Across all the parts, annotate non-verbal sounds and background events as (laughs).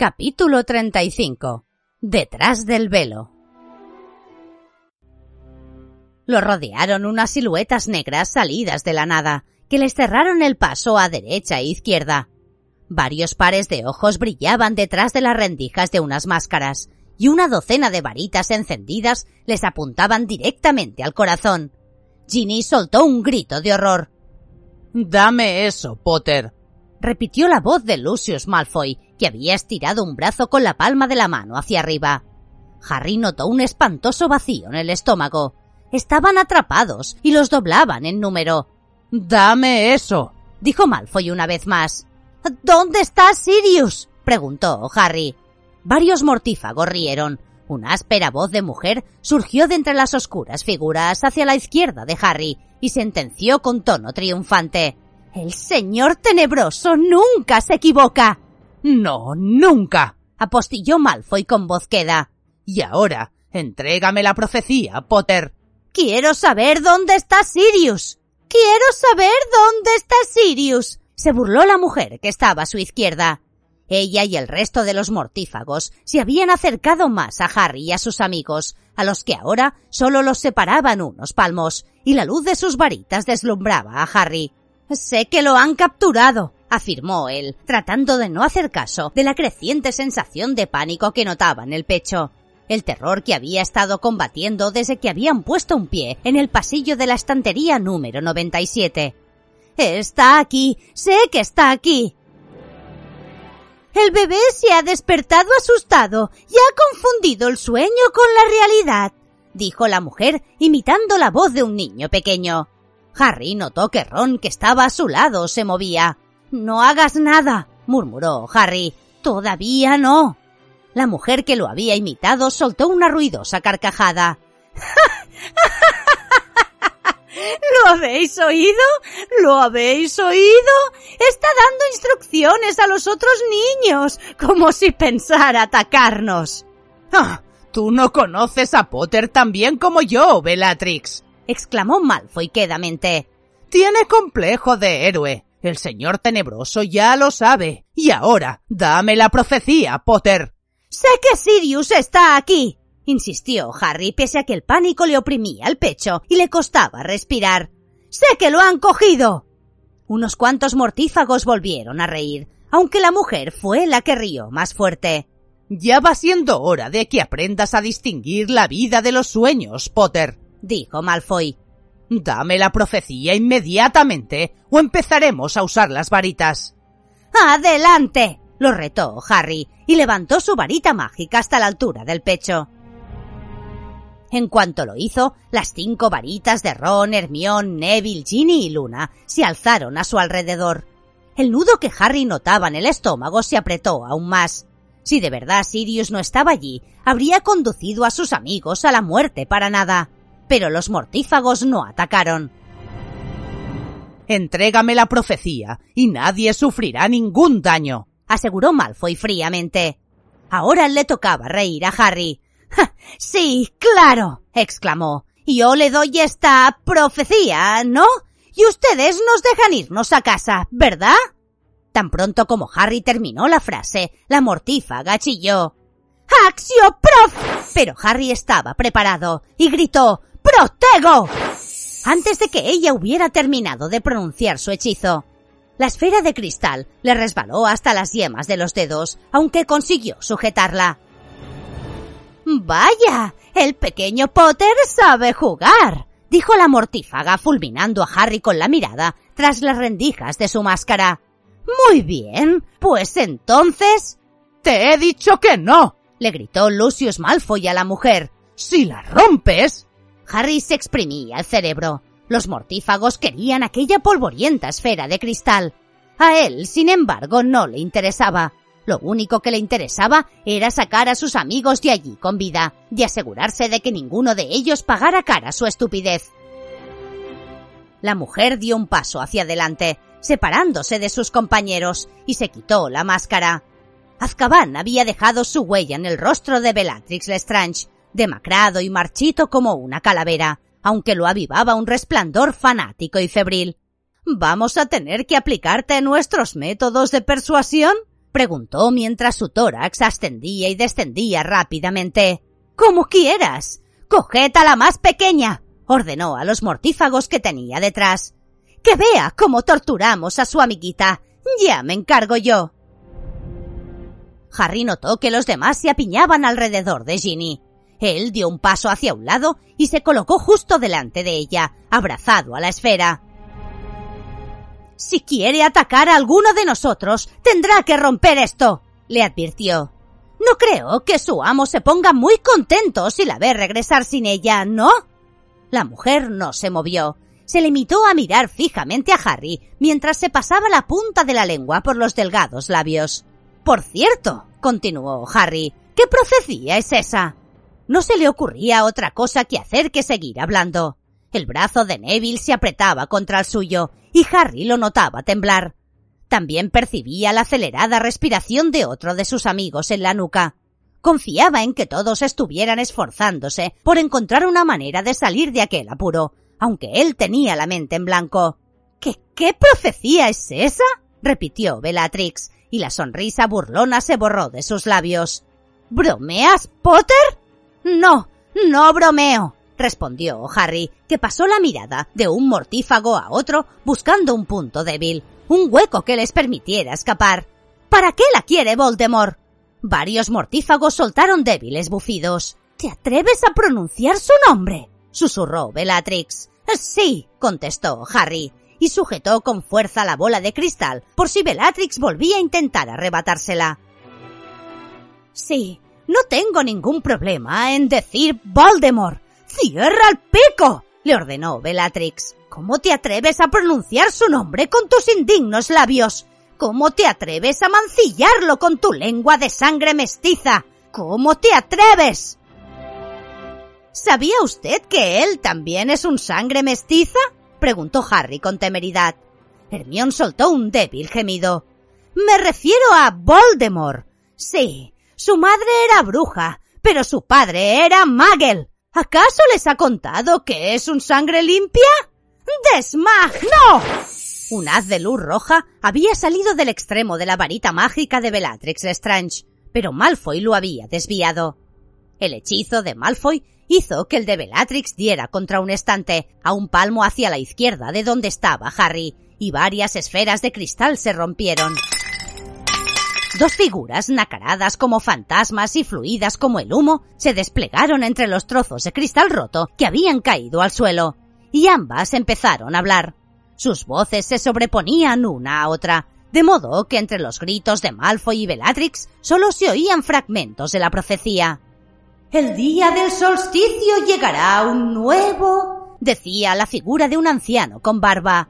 Capítulo 35. Detrás del velo. Lo rodearon unas siluetas negras salidas de la nada, que les cerraron el paso a derecha e izquierda. Varios pares de ojos brillaban detrás de las rendijas de unas máscaras, y una docena de varitas encendidas les apuntaban directamente al corazón. Ginny soltó un grito de horror. Dame eso, Potter repitió la voz de Lucius Malfoy, que había estirado un brazo con la palma de la mano hacia arriba. Harry notó un espantoso vacío en el estómago. Estaban atrapados y los doblaban en número. Dame eso, dijo Malfoy una vez más. ¿Dónde está Sirius? preguntó Harry. Varios mortífagos rieron. Una áspera voz de mujer surgió de entre las oscuras figuras hacia la izquierda de Harry y sentenció con tono triunfante. El señor tenebroso nunca se equivoca. No, nunca. apostilló Malfoy con voz queda. Y ahora, entrégame la profecía, Potter. Quiero saber dónde está Sirius. Quiero saber dónde está Sirius. Se burló la mujer que estaba a su izquierda. Ella y el resto de los mortífagos se habían acercado más a Harry y a sus amigos, a los que ahora solo los separaban unos palmos, y la luz de sus varitas deslumbraba a Harry. Sé que lo han capturado, afirmó él, tratando de no hacer caso de la creciente sensación de pánico que notaba en el pecho. El terror que había estado combatiendo desde que habían puesto un pie en el pasillo de la estantería número 97. Está aquí, sé que está aquí. El bebé se ha despertado asustado y ha confundido el sueño con la realidad, dijo la mujer, imitando la voz de un niño pequeño. Harry notó que Ron, que estaba a su lado, se movía. No hagas nada, murmuró Harry. Todavía no. La mujer que lo había imitado soltó una ruidosa carcajada. (laughs) ¿Lo habéis oído? ¿Lo habéis oído? Está dando instrucciones a los otros niños, como si pensara atacarnos. Ah, tú no conoces a Potter tan bien como yo, Bellatrix exclamó Malfoy quedamente. Tiene complejo de héroe. El señor tenebroso ya lo sabe. Y ahora, dame la profecía, Potter. Sé que Sirius está aquí, insistió Harry, pese a que el pánico le oprimía el pecho y le costaba respirar. Sé que lo han cogido. Unos cuantos mortífagos volvieron a reír, aunque la mujer fue la que rió más fuerte. Ya va siendo hora de que aprendas a distinguir la vida de los sueños, Potter dijo Malfoy. Dame la profecía inmediatamente o empezaremos a usar las varitas. ¡Adelante! lo retó Harry y levantó su varita mágica hasta la altura del pecho. En cuanto lo hizo, las cinco varitas de Ron, Hermión, Neville, Ginny y Luna se alzaron a su alrededor. El nudo que Harry notaba en el estómago se apretó aún más. Si de verdad Sirius no estaba allí, habría conducido a sus amigos a la muerte para nada pero los mortífagos no atacaron. Entrégame la profecía y nadie sufrirá ningún daño, aseguró Malfoy fríamente. Ahora le tocaba reír a Harry. sí, claro, exclamó. Yo le doy esta profecía, ¿no? Y ustedes nos dejan irnos a casa, ¿verdad? Tan pronto como Harry terminó la frase, la mortífaga chilló. ¡Axio prof! Pero Harry estaba preparado y gritó ¡Protego! Antes de que ella hubiera terminado de pronunciar su hechizo. La esfera de cristal le resbaló hasta las yemas de los dedos, aunque consiguió sujetarla. Vaya, el pequeño Potter sabe jugar, dijo la mortífaga fulminando a Harry con la mirada tras las rendijas de su máscara. Muy bien, pues entonces... Te he dicho que no, le gritó Lucius Malfoy a la mujer. Si la rompes, Harry se exprimía el cerebro. Los mortífagos querían aquella polvorienta esfera de cristal. A él, sin embargo, no le interesaba. Lo único que le interesaba era sacar a sus amigos de allí con vida y asegurarse de que ninguno de ellos pagara cara su estupidez. La mujer dio un paso hacia adelante, separándose de sus compañeros, y se quitó la máscara. Azkaban había dejado su huella en el rostro de Bellatrix Lestrange, demacrado y marchito como una calavera, aunque lo avivaba un resplandor fanático y febril. ¿Vamos a tener que aplicarte nuestros métodos de persuasión? preguntó mientras su tórax ascendía y descendía rápidamente. Como quieras. Coged a la más pequeña, ordenó a los mortífagos que tenía detrás. Que vea cómo torturamos a su amiguita. Ya me encargo yo. Harry notó que los demás se apiñaban alrededor de Ginny. Él dio un paso hacia un lado y se colocó justo delante de ella, abrazado a la esfera. Si quiere atacar a alguno de nosotros, tendrá que romper esto, le advirtió. No creo que su amo se ponga muy contento si la ve regresar sin ella, ¿no? La mujer no se movió. Se limitó a mirar fijamente a Harry mientras se pasaba la punta de la lengua por los delgados labios. Por cierto, continuó Harry, ¿qué profecía es esa? No se le ocurría otra cosa que hacer que seguir hablando. El brazo de Neville se apretaba contra el suyo y Harry lo notaba temblar. También percibía la acelerada respiración de otro de sus amigos en la nuca. Confiaba en que todos estuvieran esforzándose por encontrar una manera de salir de aquel apuro, aunque él tenía la mente en blanco. ¿Qué, qué profecía es esa? repitió Bellatrix, y la sonrisa burlona se borró de sus labios. ¿Bromeas, Potter? No, no bromeo, respondió Harry, que pasó la mirada de un mortífago a otro buscando un punto débil, un hueco que les permitiera escapar. ¿Para qué la quiere Voldemort? Varios mortífagos soltaron débiles bufidos. ¿Te atreves a pronunciar su nombre? susurró Bellatrix. Sí, contestó Harry, y sujetó con fuerza la bola de cristal por si Bellatrix volvía a intentar arrebatársela. Sí, no tengo ningún problema en decir Voldemort. ¡Cierra el pico! le ordenó Bellatrix. ¿Cómo te atreves a pronunciar su nombre con tus indignos labios? ¿Cómo te atreves a mancillarlo con tu lengua de sangre mestiza? ¿Cómo te atreves? ¿Sabía usted que él también es un sangre mestiza? preguntó Harry con temeridad. Hermión soltó un débil gemido. Me refiero a Voldemort. Sí, su madre era bruja, pero su padre era Magel. ¿Acaso les ha contado que es un sangre limpia? ¡Desmag! ¡No! Un haz de luz roja había salido del extremo de la varita mágica de Bellatrix Lestrange, pero Malfoy lo había desviado. El hechizo de Malfoy hizo que el de Bellatrix diera contra un estante, a un palmo hacia la izquierda de donde estaba Harry, y varias esferas de cristal se rompieron. Dos figuras nacaradas como fantasmas y fluidas como el humo se desplegaron entre los trozos de cristal roto que habían caído al suelo, y ambas empezaron a hablar. Sus voces se sobreponían una a otra, de modo que entre los gritos de Malfoy y Bellatrix solo se oían fragmentos de la profecía. El día del solsticio llegará un nuevo, decía la figura de un anciano con barba.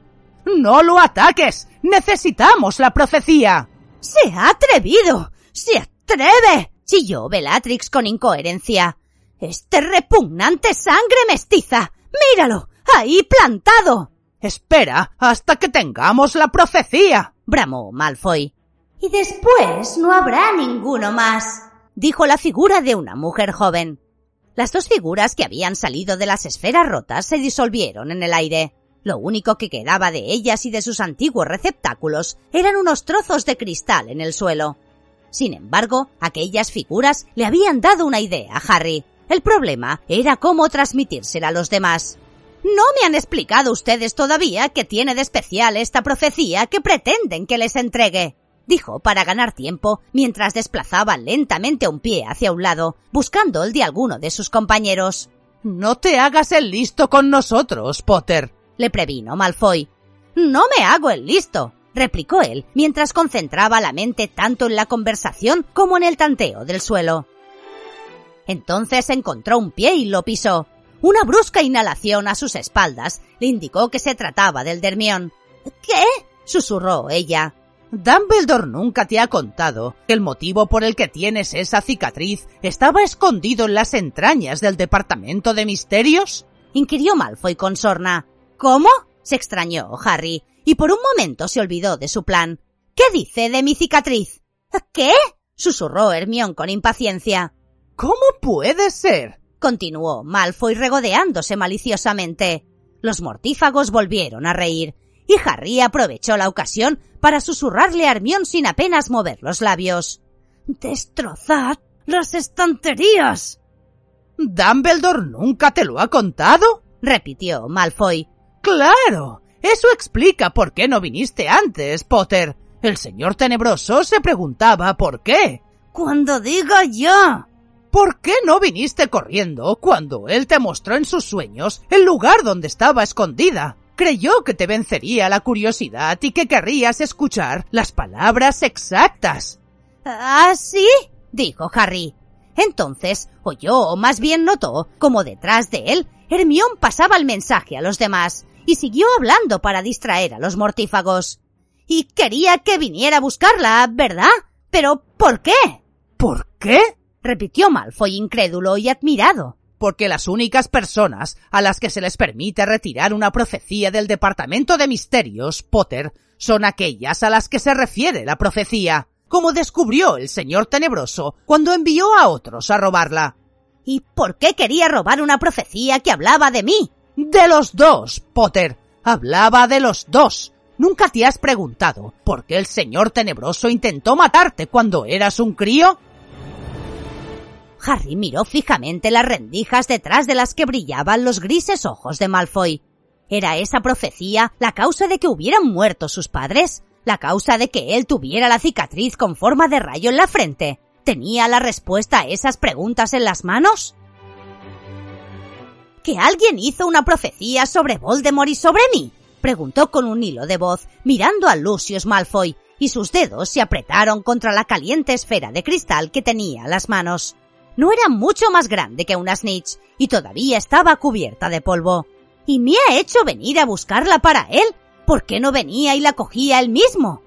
No lo ataques. Necesitamos la profecía. ¡Se ha atrevido! ¡Se atreve! chilló Bellatrix con incoherencia. Este repugnante sangre mestiza. Míralo. ahí plantado. Espera hasta que tengamos la profecía. bramó Malfoy. Y después no habrá ninguno más, dijo la figura de una mujer joven. Las dos figuras que habían salido de las esferas rotas se disolvieron en el aire. Lo único que quedaba de ellas y de sus antiguos receptáculos eran unos trozos de cristal en el suelo. Sin embargo, aquellas figuras le habían dado una idea a Harry. El problema era cómo transmitírsela a los demás. No me han explicado ustedes todavía qué tiene de especial esta profecía que pretenden que les entregue, dijo para ganar tiempo mientras desplazaba lentamente un pie hacia un lado, buscando el de alguno de sus compañeros. No te hagas el listo con nosotros, Potter, le previno Malfoy. No me hago el listo, replicó él, mientras concentraba la mente tanto en la conversación como en el tanteo del suelo. Entonces encontró un pie y lo pisó. Una brusca inhalación a sus espaldas le indicó que se trataba del Dermión. ¿Qué? susurró ella. Dumbledore nunca te ha contado que el motivo por el que tienes esa cicatriz estaba escondido en las entrañas del Departamento de Misterios? inquirió Malfoy con sorna. ¿Cómo? se extrañó Harry, y por un momento se olvidó de su plan. ¿Qué dice de mi cicatriz? ¿Qué? susurró Hermión con impaciencia. ¿Cómo puede ser? continuó Malfoy regodeándose maliciosamente. Los mortífagos volvieron a reír, y Harry aprovechó la ocasión para susurrarle a Hermión sin apenas mover los labios. ¡Destrozad las estanterías! ¿Dumbledore nunca te lo ha contado? repitió Malfoy. Claro. Eso explica por qué no viniste antes, Potter. El señor tenebroso se preguntaba por qué. Cuando diga yo. ¿Por qué no viniste corriendo cuando él te mostró en sus sueños el lugar donde estaba escondida? Creyó que te vencería la curiosidad y que querrías escuchar las palabras exactas. ¿Ah, sí? dijo Harry. Entonces oyó, o más bien notó, como detrás de él, Hermión pasaba el mensaje a los demás y siguió hablando para distraer a los mortífagos. Y quería que viniera a buscarla, ¿verdad? Pero ¿por qué? ¿Por qué? repitió Malfoy incrédulo y admirado porque las únicas personas a las que se les permite retirar una profecía del Departamento de Misterios, Potter, son aquellas a las que se refiere la profecía, como descubrió el señor Tenebroso cuando envió a otros a robarla. ¿Y por qué quería robar una profecía que hablaba de mí? De los dos, Potter. Hablaba de los dos. ¿Nunca te has preguntado por qué el señor Tenebroso intentó matarte cuando eras un crío? Harry miró fijamente las rendijas detrás de las que brillaban los grises ojos de Malfoy. ¿Era esa profecía la causa de que hubieran muerto sus padres? ¿La causa de que él tuviera la cicatriz con forma de rayo en la frente? ¿Tenía la respuesta a esas preguntas en las manos? ¿Que alguien hizo una profecía sobre Voldemort y sobre mí? preguntó con un hilo de voz, mirando a Lucius Malfoy, y sus dedos se apretaron contra la caliente esfera de cristal que tenía en las manos. No era mucho más grande que una snitch y todavía estaba cubierta de polvo. ¿Y me ha hecho venir a buscarla para él? ¿Por qué no venía y la cogía él mismo?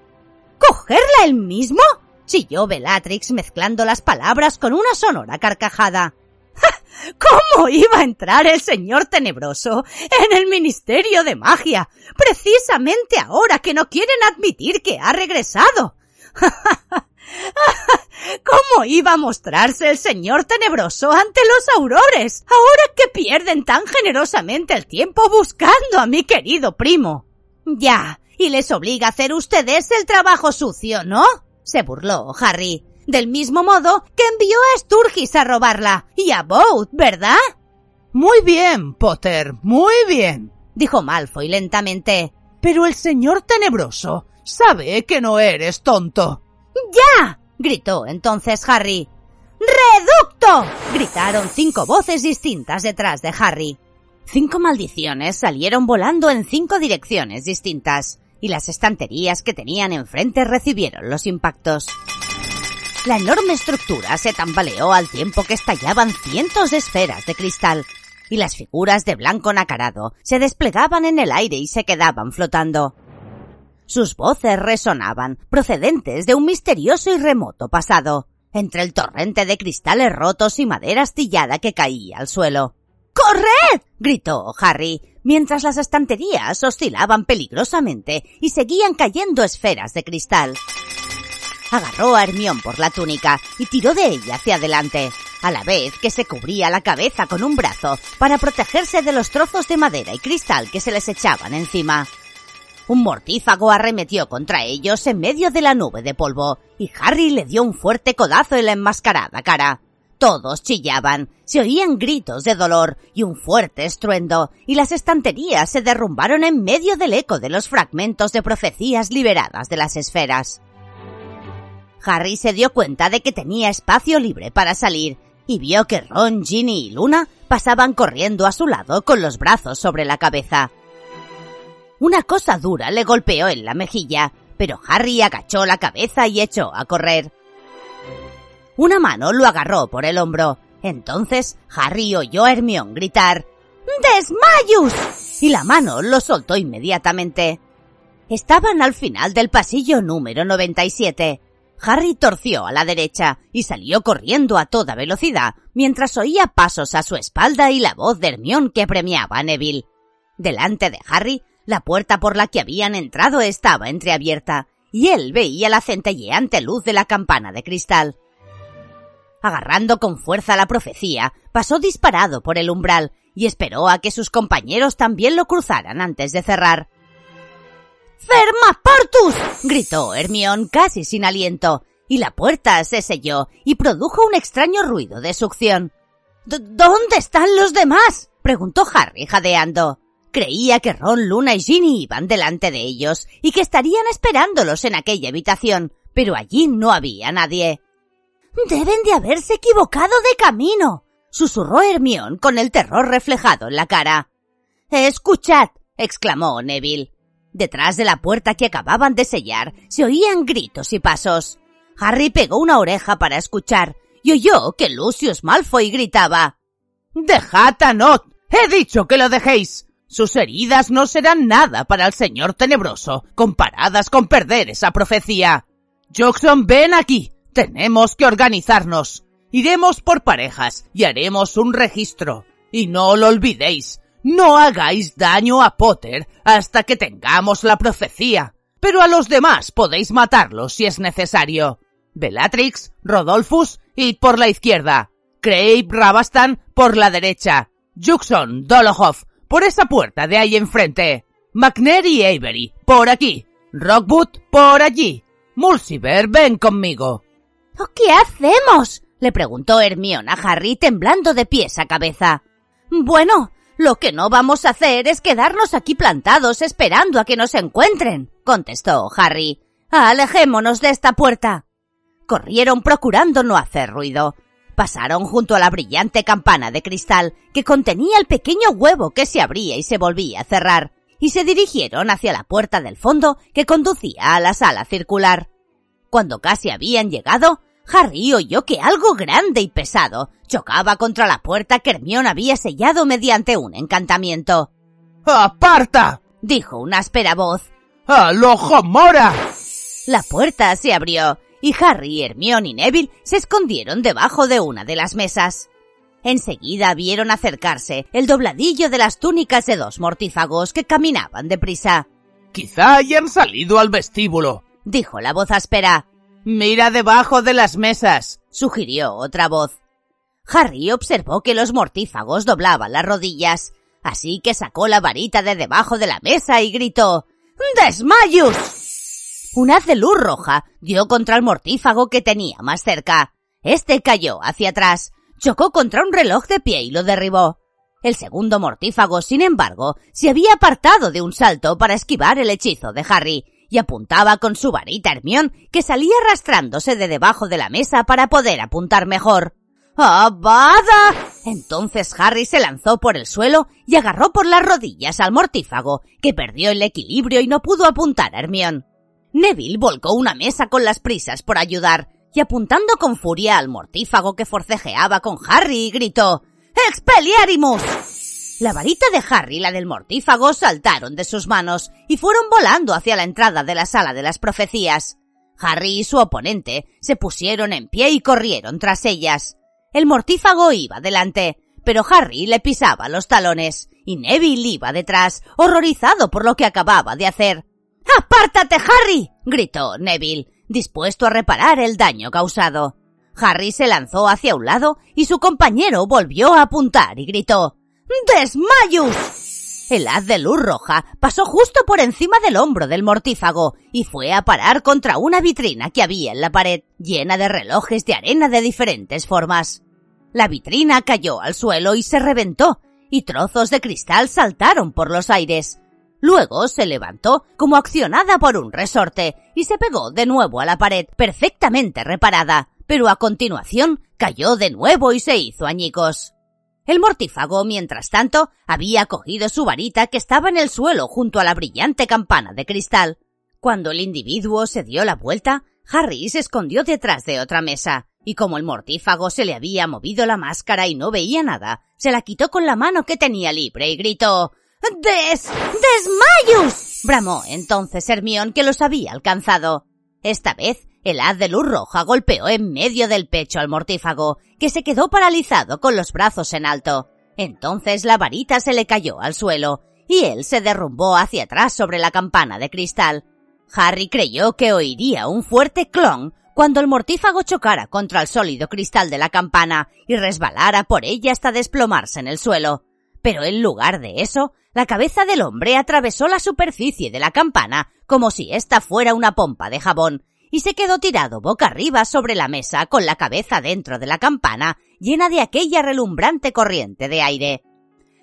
¿Cogerla él mismo? chilló Bellatrix mezclando las palabras con una sonora carcajada. (laughs) ¿Cómo iba a entrar el señor tenebroso en el Ministerio de Magia? Precisamente ahora que no quieren admitir que ha regresado. (laughs) ¿Cómo iba a mostrarse el señor tenebroso ante los aurores, ahora que pierden tan generosamente el tiempo buscando a mi querido primo? Ya, y les obliga a hacer ustedes el trabajo sucio, ¿no? se burló Harry. Del mismo modo que envió a Sturgis a robarla, y a Boat, ¿verdad? Muy bien, Potter, muy bien, dijo Malfoy lentamente. Pero el señor tenebroso sabe que no eres tonto. ¡Ya! gritó entonces Harry. ¡Reducto! gritaron cinco voces distintas detrás de Harry. Cinco maldiciones salieron volando en cinco direcciones distintas, y las estanterías que tenían enfrente recibieron los impactos. La enorme estructura se tambaleó al tiempo que estallaban cientos de esferas de cristal, y las figuras de blanco nacarado se desplegaban en el aire y se quedaban flotando. Sus voces resonaban, procedentes de un misterioso y remoto pasado, entre el torrente de cristales rotos y madera astillada que caía al suelo. ¡Corred! gritó Harry, mientras las estanterías oscilaban peligrosamente y seguían cayendo esferas de cristal. Agarró a Hermión por la túnica y tiró de ella hacia adelante, a la vez que se cubría la cabeza con un brazo para protegerse de los trozos de madera y cristal que se les echaban encima. Un mortífago arremetió contra ellos en medio de la nube de polvo, y Harry le dio un fuerte codazo en la enmascarada cara. Todos chillaban, se oían gritos de dolor y un fuerte estruendo, y las estanterías se derrumbaron en medio del eco de los fragmentos de profecías liberadas de las esferas. Harry se dio cuenta de que tenía espacio libre para salir, y vio que Ron, Ginny y Luna pasaban corriendo a su lado con los brazos sobre la cabeza. Una cosa dura le golpeó en la mejilla, pero Harry agachó la cabeza y echó a correr. Una mano lo agarró por el hombro. Entonces Harry oyó a Hermión gritar ¡Desmayus! y la mano lo soltó inmediatamente. Estaban al final del pasillo número 97. Harry torció a la derecha y salió corriendo a toda velocidad mientras oía pasos a su espalda y la voz de Hermión que premiaba a Neville. Delante de Harry, la puerta por la que habían entrado estaba entreabierta y él veía la centelleante luz de la campana de cristal. Agarrando con fuerza la profecía, pasó disparado por el umbral y esperó a que sus compañeros también lo cruzaran antes de cerrar. ¡Ferma Portus! gritó Hermión casi sin aliento, y la puerta se selló y produjo un extraño ruido de succión. ¿Dónde están los demás? preguntó Harry jadeando. Creía que Ron, Luna y Ginny iban delante de ellos y que estarían esperándolos en aquella habitación, pero allí no había nadie. Deben de haberse equivocado de camino, susurró Hermión con el terror reflejado en la cara. Escuchad, exclamó Neville. Detrás de la puerta que acababan de sellar se oían gritos y pasos. Harry pegó una oreja para escuchar y oyó que Lucius Malfoy gritaba. Dejad. He dicho que lo dejéis. Sus heridas no serán nada para el señor tenebroso, comparadas con perder esa profecía. Jackson, ven aquí. Tenemos que organizarnos. Iremos por parejas y haremos un registro. Y no lo olvidéis, no hagáis daño a Potter hasta que tengamos la profecía, pero a los demás podéis matarlos si es necesario. Bellatrix, Rodolphus y por la izquierda. Craig Rabastan por la derecha. Juxon, Dolohov por esa puerta de ahí enfrente. McNair y Avery por aquí. Rockwood por allí. Mulciber, ven conmigo. ¿Qué hacemos? le preguntó Hermione a Harry temblando de pies a cabeza. Bueno, lo que no vamos a hacer es quedarnos aquí plantados esperando a que nos encuentren, contestó Harry. Alejémonos de esta puerta. Corrieron procurando no hacer ruido. Pasaron junto a la brillante campana de cristal que contenía el pequeño huevo que se abría y se volvía a cerrar, y se dirigieron hacia la puerta del fondo que conducía a la sala circular. Cuando casi habían llegado, Harry oyó que algo grande y pesado chocaba contra la puerta que Hermione había sellado mediante un encantamiento. ¡Aparta! dijo una áspera voz. ¡Al ojo mora! La puerta se abrió y Harry, Hermione y Neville se escondieron debajo de una de las mesas. Enseguida vieron acercarse el dobladillo de las túnicas de dos mortífagos que caminaban deprisa. Quizá hayan salido al vestíbulo, dijo la voz áspera. Mira debajo de las mesas, sugirió otra voz. Harry observó que los mortífagos doblaban las rodillas, así que sacó la varita de debajo de la mesa y gritó ¡Desmayus! Un haz de luz roja dio contra el mortífago que tenía más cerca. Este cayó hacia atrás, chocó contra un reloj de pie y lo derribó. El segundo mortífago, sin embargo, se había apartado de un salto para esquivar el hechizo de Harry y apuntaba con su varita Hermión, que salía arrastrándose de debajo de la mesa para poder apuntar mejor. ¡Abada! Entonces Harry se lanzó por el suelo y agarró por las rodillas al mortífago, que perdió el equilibrio y no pudo apuntar a Hermión. Neville volcó una mesa con las prisas por ayudar, y apuntando con furia al mortífago que forcejeaba con Harry, gritó ¡Expelliarmus! La varita de Harry y la del mortífago saltaron de sus manos y fueron volando hacia la entrada de la sala de las profecías. Harry y su oponente se pusieron en pie y corrieron tras ellas. El mortífago iba delante, pero Harry le pisaba los talones y Neville iba detrás, horrorizado por lo que acababa de hacer. ¡Apártate, Harry! gritó Neville, dispuesto a reparar el daño causado. Harry se lanzó hacia un lado y su compañero volvió a apuntar y gritó ¡Desmayus! El haz de luz roja pasó justo por encima del hombro del mortífago y fue a parar contra una vitrina que había en la pared, llena de relojes de arena de diferentes formas. La vitrina cayó al suelo y se reventó, y trozos de cristal saltaron por los aires. Luego se levantó como accionada por un resorte y se pegó de nuevo a la pared, perfectamente reparada, pero a continuación cayó de nuevo y se hizo añicos. El mortífago, mientras tanto, había cogido su varita que estaba en el suelo junto a la brillante campana de cristal. Cuando el individuo se dio la vuelta, Harry se escondió detrás de otra mesa, y como el mortífago se le había movido la máscara y no veía nada, se la quitó con la mano que tenía libre y gritó ¡Des... desmayos! bramó entonces Hermión que los había alcanzado. Esta vez el haz de luz roja golpeó en medio del pecho al mortífago, que se quedó paralizado con los brazos en alto. Entonces la varita se le cayó al suelo, y él se derrumbó hacia atrás sobre la campana de cristal. Harry creyó que oiría un fuerte clon cuando el mortífago chocara contra el sólido cristal de la campana y resbalara por ella hasta desplomarse en el suelo. Pero en lugar de eso, la cabeza del hombre atravesó la superficie de la campana como si ésta fuera una pompa de jabón, y se quedó tirado boca arriba sobre la mesa con la cabeza dentro de la campana, llena de aquella relumbrante corriente de aire.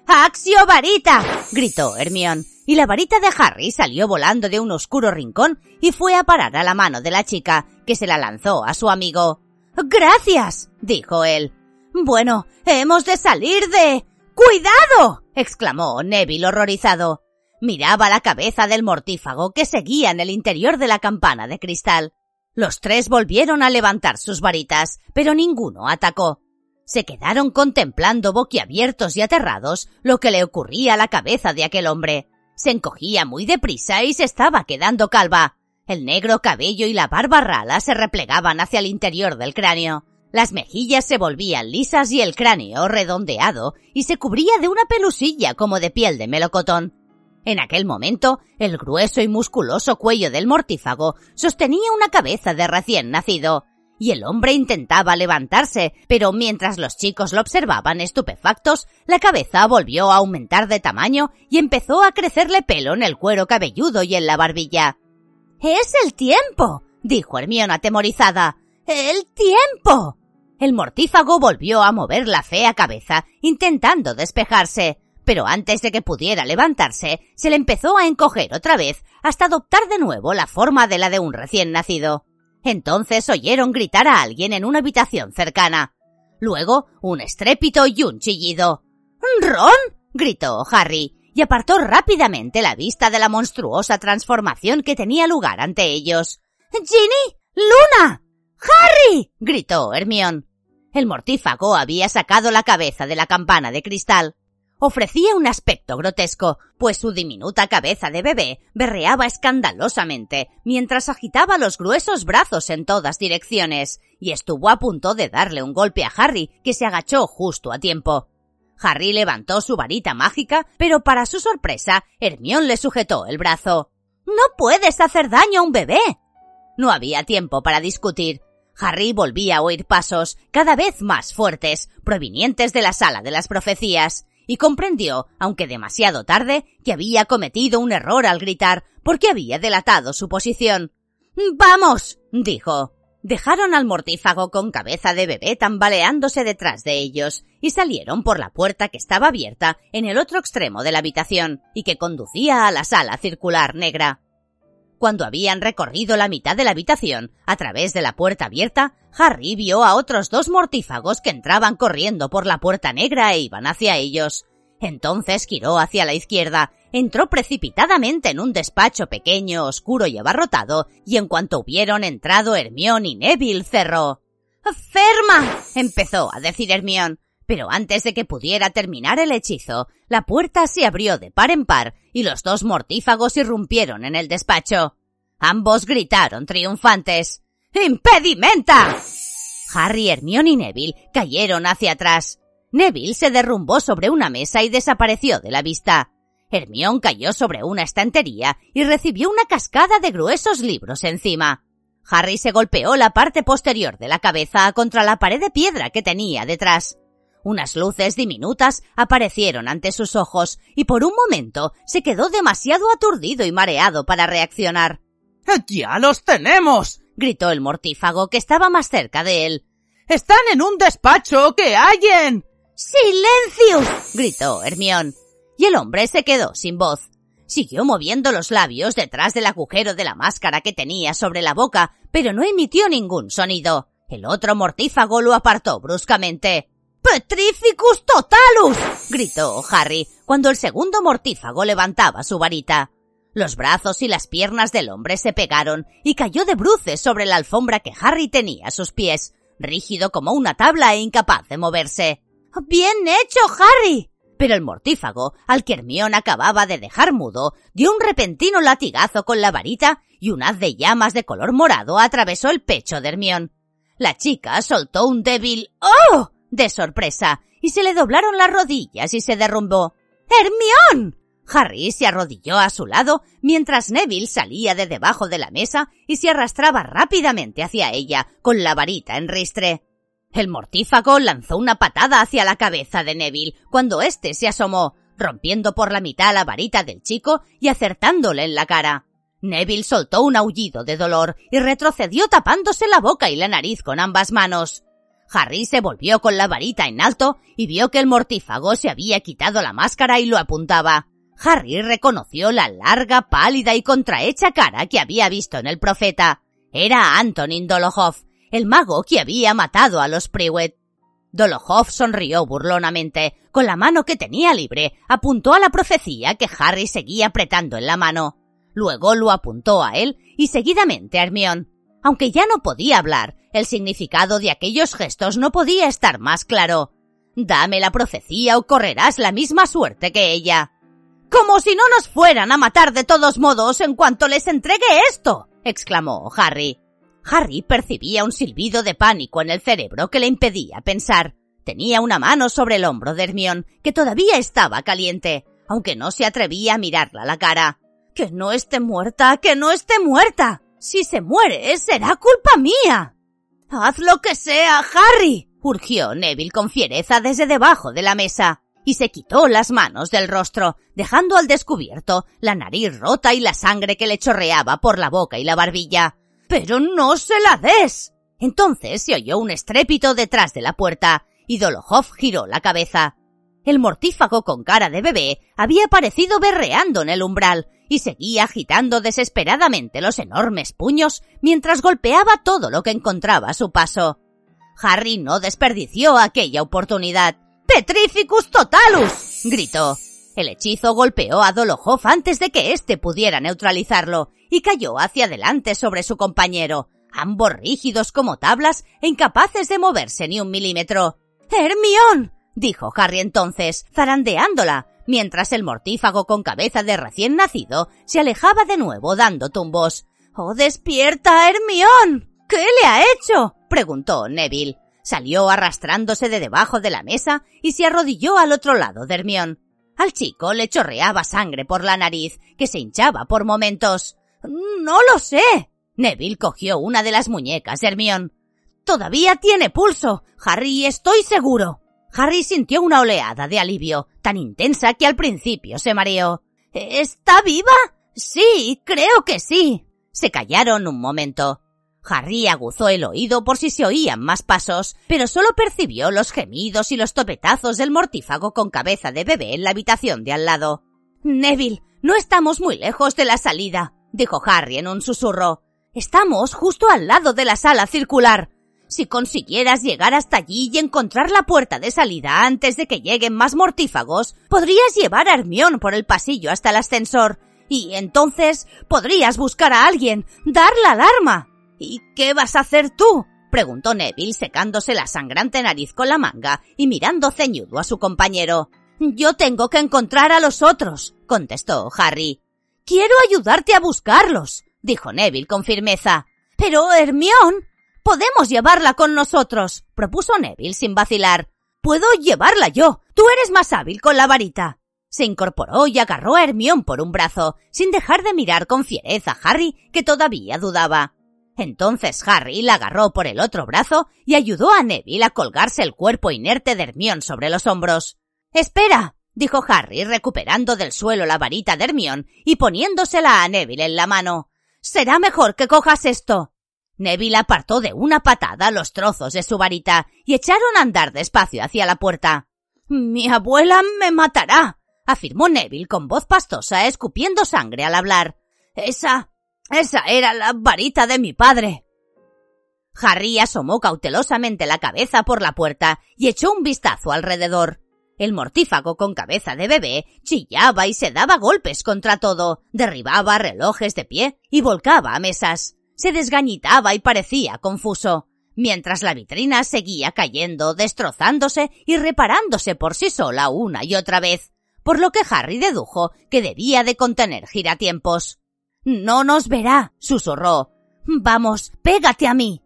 ¡Axio varita! gritó Hermión, y la varita de Harry salió volando de un oscuro rincón y fue a parar a la mano de la chica, que se la lanzó a su amigo. Gracias, dijo él. Bueno, hemos de salir de. ¡Cuidado! exclamó Neville horrorizado. Miraba la cabeza del mortífago que seguía en el interior de la campana de cristal. Los tres volvieron a levantar sus varitas, pero ninguno atacó. Se quedaron contemplando boquiabiertos y aterrados lo que le ocurría a la cabeza de aquel hombre. Se encogía muy deprisa y se estaba quedando calva. El negro cabello y la barba rala se replegaban hacia el interior del cráneo. Las mejillas se volvían lisas y el cráneo redondeado y se cubría de una pelusilla como de piel de melocotón. En aquel momento, el grueso y musculoso cuello del mortífago sostenía una cabeza de recién nacido, y el hombre intentaba levantarse, pero mientras los chicos lo observaban estupefactos, la cabeza volvió a aumentar de tamaño y empezó a crecerle pelo en el cuero cabelludo y en la barbilla. ¡Es el tiempo! dijo Hermione atemorizada. ¡El tiempo! El mortífago volvió a mover la fea cabeza, intentando despejarse, pero antes de que pudiera levantarse, se le empezó a encoger otra vez hasta adoptar de nuevo la forma de la de un recién nacido. Entonces oyeron gritar a alguien en una habitación cercana. Luego, un estrépito y un chillido. ¿Ron? gritó Harry, y apartó rápidamente la vista de la monstruosa transformación que tenía lugar ante ellos. ¡Ginny! ¡Luna! ¡Harry! gritó Hermión. El mortífago había sacado la cabeza de la campana de cristal ofrecía un aspecto grotesco, pues su diminuta cabeza de bebé berreaba escandalosamente mientras agitaba los gruesos brazos en todas direcciones, y estuvo a punto de darle un golpe a Harry, que se agachó justo a tiempo. Harry levantó su varita mágica, pero para su sorpresa, Hermión le sujetó el brazo. No puedes hacer daño a un bebé. No había tiempo para discutir. Harry volvía a oír pasos, cada vez más fuertes, provenientes de la sala de las profecías, y comprendió, aunque demasiado tarde, que había cometido un error al gritar, porque había delatado su posición. ¡Vamos! dijo. Dejaron al mortífago con cabeza de bebé tambaleándose detrás de ellos y salieron por la puerta que estaba abierta en el otro extremo de la habitación y que conducía a la sala circular negra. Cuando habían recorrido la mitad de la habitación a través de la puerta abierta, Harry vio a otros dos mortífagos que entraban corriendo por la puerta negra e iban hacia ellos. Entonces giró hacia la izquierda, entró precipitadamente en un despacho pequeño, oscuro y abarrotado, y en cuanto hubieron entrado Hermión y Neville cerró. ¡Ferma! empezó a decir Hermión, pero antes de que pudiera terminar el hechizo, la puerta se abrió de par en par y los dos mortífagos irrumpieron en el despacho. Ambos gritaron triunfantes. ¡Impedimenta! Harry, Hermione y Neville cayeron hacia atrás. Neville se derrumbó sobre una mesa y desapareció de la vista. Hermione cayó sobre una estantería y recibió una cascada de gruesos libros encima. Harry se golpeó la parte posterior de la cabeza contra la pared de piedra que tenía detrás. Unas luces diminutas aparecieron ante sus ojos y por un momento se quedó demasiado aturdido y mareado para reaccionar. ¡Ya los tenemos! gritó el mortífago que estaba más cerca de él. ¡Están en un despacho! ¡Que hallen! ¡Silencio! gritó Hermión. Y el hombre se quedó sin voz. Siguió moviendo los labios detrás del agujero de la máscara que tenía sobre la boca, pero no emitió ningún sonido. El otro mortífago lo apartó bruscamente. ¡Petrificus totalus! gritó Harry cuando el segundo mortífago levantaba su varita. Los brazos y las piernas del hombre se pegaron y cayó de bruces sobre la alfombra que Harry tenía a sus pies, rígido como una tabla e incapaz de moverse. ¡Bien hecho, Harry! Pero el mortífago, al que Hermión acababa de dejar mudo, dio un repentino latigazo con la varita y un haz de llamas de color morado atravesó el pecho de Hermión. La chica soltó un débil ¡Oh! De sorpresa y se le doblaron las rodillas y se derrumbó. ¡Hermión! Harry se arrodilló a su lado mientras Neville salía de debajo de la mesa y se arrastraba rápidamente hacia ella con la varita en ristre. El mortífago lanzó una patada hacia la cabeza de Neville cuando éste se asomó, rompiendo por la mitad la varita del chico y acertándole en la cara. Neville soltó un aullido de dolor y retrocedió tapándose la boca y la nariz con ambas manos. Harry se volvió con la varita en alto y vio que el mortífago se había quitado la máscara y lo apuntaba. Harry reconoció la larga, pálida y contrahecha cara que había visto en el profeta. Era Antonin Dolokhov, el mago que había matado a los Priwet. Dolokhov sonrió burlonamente. Con la mano que tenía libre, apuntó a la profecía que Harry seguía apretando en la mano. Luego lo apuntó a él y seguidamente a Hermión. Aunque ya no podía hablar, el significado de aquellos gestos no podía estar más claro. Dame la profecía o correrás la misma suerte que ella. Como si no nos fueran a matar de todos modos en cuanto les entregue esto. exclamó Harry. Harry percibía un silbido de pánico en el cerebro que le impedía pensar. Tenía una mano sobre el hombro de Hermión, que todavía estaba caliente, aunque no se atrevía a mirarla a la cara. Que no esté muerta, que no esté muerta. Si se muere, será culpa mía. Haz lo que sea, Harry. urgió Neville con fiereza desde debajo de la mesa, y se quitó las manos del rostro, dejando al descubierto la nariz rota y la sangre que le chorreaba por la boca y la barbilla. Pero no se la des. Entonces se oyó un estrépito detrás de la puerta, y Dolokhov giró la cabeza. El mortífago con cara de bebé había aparecido berreando en el umbral y seguía agitando desesperadamente los enormes puños mientras golpeaba todo lo que encontraba a su paso. Harry no desperdició aquella oportunidad. ¡Petrificus totalus! gritó. El hechizo golpeó a Dolokhov antes de que éste pudiera neutralizarlo y cayó hacia adelante sobre su compañero, ambos rígidos como tablas e incapaces de moverse ni un milímetro. ¡Hermión! dijo Harry entonces, zarandeándola, mientras el mortífago con cabeza de recién nacido se alejaba de nuevo dando tumbos. ¡Oh, despierta, Hermión! ¿Qué le ha hecho? preguntó Neville. Salió arrastrándose de debajo de la mesa y se arrodilló al otro lado de Hermión. Al chico le chorreaba sangre por la nariz, que se hinchaba por momentos. No lo sé. Neville cogió una de las muñecas de Hermión. Todavía tiene pulso. Harry, estoy seguro. Harry sintió una oleada de alivio, tan intensa que al principio se mareó. ¿Está viva? Sí, creo que sí. Se callaron un momento. Harry aguzó el oído por si se oían más pasos, pero solo percibió los gemidos y los topetazos del mortífago con cabeza de bebé en la habitación de al lado. Neville, no estamos muy lejos de la salida, dijo Harry en un susurro. Estamos justo al lado de la sala circular. Si consiguieras llegar hasta allí y encontrar la puerta de salida antes de que lleguen más mortífagos, podrías llevar a Hermión por el pasillo hasta el ascensor, y entonces podrías buscar a alguien, dar la alarma. ¿Y qué vas a hacer tú? preguntó Neville secándose la sangrante nariz con la manga y mirando ceñudo a su compañero. Yo tengo que encontrar a los otros, contestó Harry. Quiero ayudarte a buscarlos, dijo Neville con firmeza. Pero, Hermión, podemos llevarla con nosotros, propuso Neville sin vacilar. Puedo llevarla yo. Tú eres más hábil con la varita. Se incorporó y agarró a Hermión por un brazo, sin dejar de mirar con fiereza a Harry, que todavía dudaba. Entonces Harry la agarró por el otro brazo y ayudó a Neville a colgarse el cuerpo inerte de Hermión sobre los hombros. Espera, dijo Harry recuperando del suelo la varita de Hermión y poniéndosela a Neville en la mano. Será mejor que cojas esto. Neville apartó de una patada los trozos de su varita y echaron a andar despacio hacia la puerta. Mi abuela me matará, afirmó Neville con voz pastosa, escupiendo sangre al hablar. Esa esa era la varita de mi padre. Harry asomó cautelosamente la cabeza por la puerta y echó un vistazo alrededor. El mortífago con cabeza de bebé chillaba y se daba golpes contra todo, derribaba relojes de pie y volcaba a mesas. Se desgañitaba y parecía confuso. mientras la vitrina seguía cayendo, destrozándose y reparándose por sí sola una y otra vez, por lo que Harry dedujo que debía de contener giratiempos. No nos verá, susurró. Vamos, pégate a mí.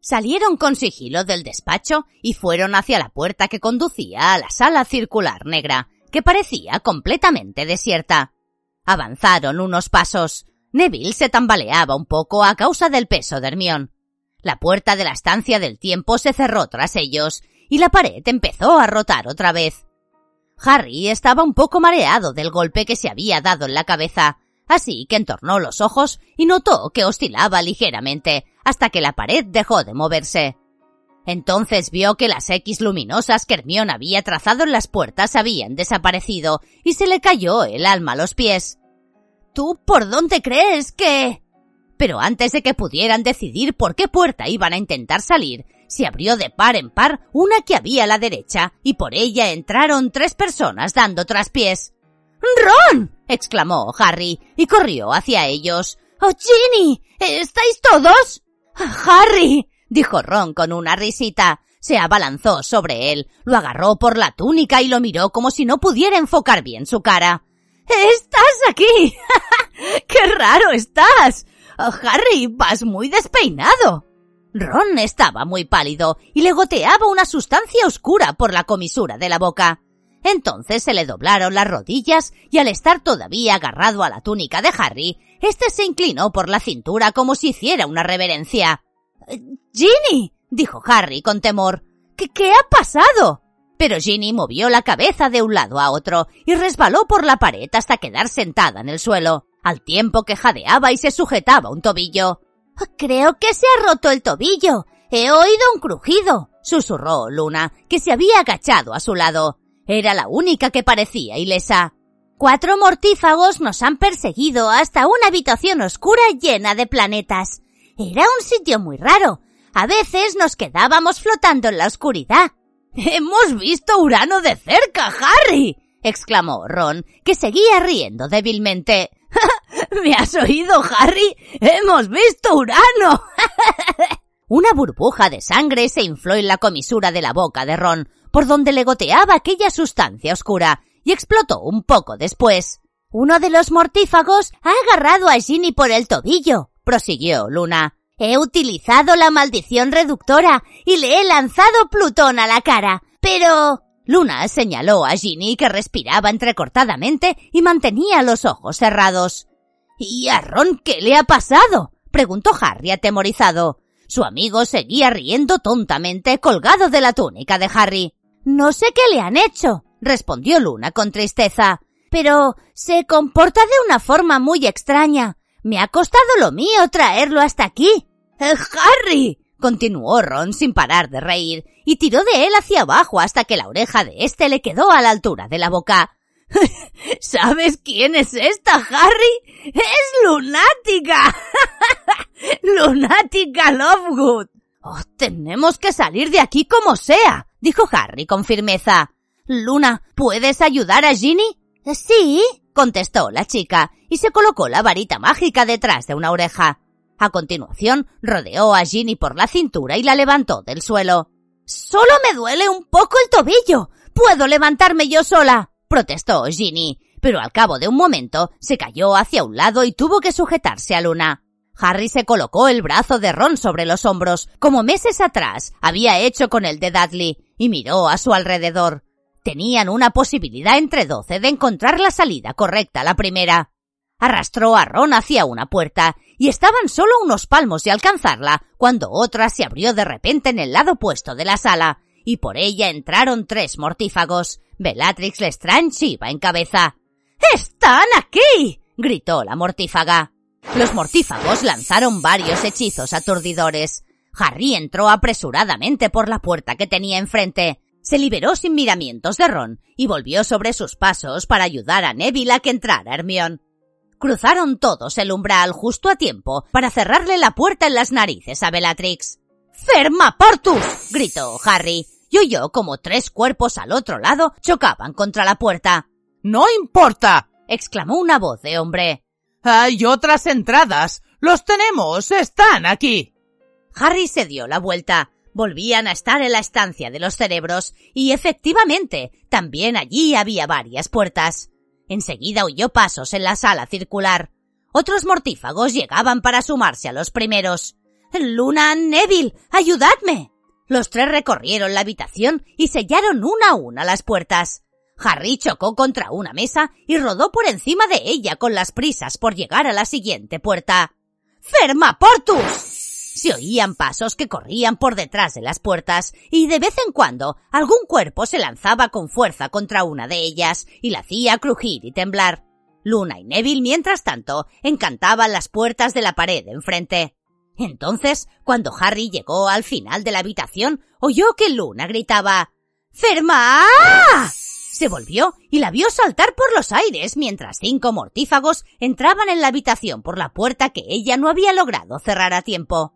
Salieron con sigilo del despacho y fueron hacia la puerta que conducía a la sala circular negra, que parecía completamente desierta. Avanzaron unos pasos. Neville se tambaleaba un poco a causa del peso de Hermión. La puerta de la estancia del tiempo se cerró tras ellos y la pared empezó a rotar otra vez. Harry estaba un poco mareado del golpe que se había dado en la cabeza, así que entornó los ojos y notó que oscilaba ligeramente hasta que la pared dejó de moverse. Entonces vio que las X luminosas que Hermión había trazado en las puertas habían desaparecido y se le cayó el alma a los pies. ¿Tú por dónde crees que...? Pero antes de que pudieran decidir por qué puerta iban a intentar salir, se abrió de par en par una que había a la derecha y por ella entraron tres personas dando traspiés. ¡Ron! exclamó Harry y corrió hacia ellos. ¡Oh, Ginny! ¿Estáis todos? ¡Harry! dijo Ron con una risita. Se abalanzó sobre él, lo agarró por la túnica y lo miró como si no pudiera enfocar bien su cara. ¡Estás aquí! (laughs) ¡Qué raro estás! Oh, Harry, vas muy despeinado. Ron estaba muy pálido y le goteaba una sustancia oscura por la comisura de la boca. Entonces se le doblaron las rodillas y al estar todavía agarrado a la túnica de Harry, éste se inclinó por la cintura como si hiciera una reverencia. Ginny, dijo Harry con temor. ¿Qué, qué ha pasado? Pero Ginny movió la cabeza de un lado a otro y resbaló por la pared hasta quedar sentada en el suelo al tiempo que jadeaba y se sujetaba un tobillo. Creo que se ha roto el tobillo. He oído un crujido, susurró Luna, que se había agachado a su lado. Era la única que parecía ilesa. Cuatro mortífagos nos han perseguido hasta una habitación oscura llena de planetas. Era un sitio muy raro. A veces nos quedábamos flotando en la oscuridad. (laughs) Hemos visto Urano de cerca, Harry. exclamó Ron, que seguía riendo débilmente. (laughs) ¿Me has oído, Harry? ¡Hemos visto Urano! (laughs) Una burbuja de sangre se infló en la comisura de la boca de Ron, por donde le goteaba aquella sustancia oscura, y explotó un poco después. Uno de los mortífagos ha agarrado a Ginny por el tobillo, prosiguió Luna. He utilizado la maldición reductora y le he lanzado Plutón a la cara, pero... Luna señaló a Ginny que respiraba entrecortadamente y mantenía los ojos cerrados. ¿Y a Ron qué le ha pasado? preguntó Harry atemorizado. Su amigo seguía riendo tontamente colgado de la túnica de Harry. No sé qué le han hecho, respondió Luna con tristeza. Pero se comporta de una forma muy extraña. Me ha costado lo mío traerlo hasta aquí. ¡Eh, ¡Harry! continuó Ron sin parar de reír, y tiró de él hacia abajo hasta que la oreja de éste le quedó a la altura de la boca. (laughs) ¿Sabes quién es esta, Harry? ¡Es lunática! (laughs) ¡Lunática Lovegood! Oh, tenemos que salir de aquí como sea, dijo Harry con firmeza. Luna, ¿puedes ayudar a Ginny? Sí, contestó la chica, y se colocó la varita mágica detrás de una oreja. A continuación, rodeó a Ginny por la cintura y la levantó del suelo. Solo me duele un poco el tobillo. Puedo levantarme yo sola, protestó Ginny, pero al cabo de un momento se cayó hacia un lado y tuvo que sujetarse a Luna. Harry se colocó el brazo de Ron sobre los hombros, como meses atrás había hecho con el de Dudley, y miró a su alrededor. Tenían una posibilidad entre doce de encontrar la salida correcta la primera. Arrastró a Ron hacia una puerta y estaban solo unos palmos de alcanzarla cuando otra se abrió de repente en el lado opuesto de la sala y por ella entraron tres mortífagos. Bellatrix Lestrange iba en cabeza. ¡Están aquí! gritó la mortífaga. Los mortífagos lanzaron varios hechizos aturdidores. Harry entró apresuradamente por la puerta que tenía enfrente. Se liberó sin miramientos de Ron y volvió sobre sus pasos para ayudar a Neville a que entrara Hermione. Cruzaron todos el umbral justo a tiempo para cerrarle la puerta en las narices a Bellatrix. ¡Ferma Portus! gritó Harry y oyó como tres cuerpos al otro lado chocaban contra la puerta. ¡No importa! exclamó una voz de hombre. Hay otras entradas. Los tenemos. Están aquí. Harry se dio la vuelta. Volvían a estar en la estancia de los cerebros y efectivamente también allí había varias puertas. Enseguida oyó pasos en la sala circular. Otros mortífagos llegaban para sumarse a los primeros. Luna, Neville, ayudadme. Los tres recorrieron la habitación y sellaron una a una las puertas. Harry chocó contra una mesa y rodó por encima de ella con las prisas por llegar a la siguiente puerta. ¡Ferma Portus! Se oían pasos que corrían por detrás de las puertas y de vez en cuando algún cuerpo se lanzaba con fuerza contra una de ellas y la hacía crujir y temblar. Luna y Neville, mientras tanto, encantaban las puertas de la pared enfrente. Entonces, cuando Harry llegó al final de la habitación, oyó que Luna gritaba ¡Ferma! Se volvió y la vio saltar por los aires mientras cinco mortífagos entraban en la habitación por la puerta que ella no había logrado cerrar a tiempo.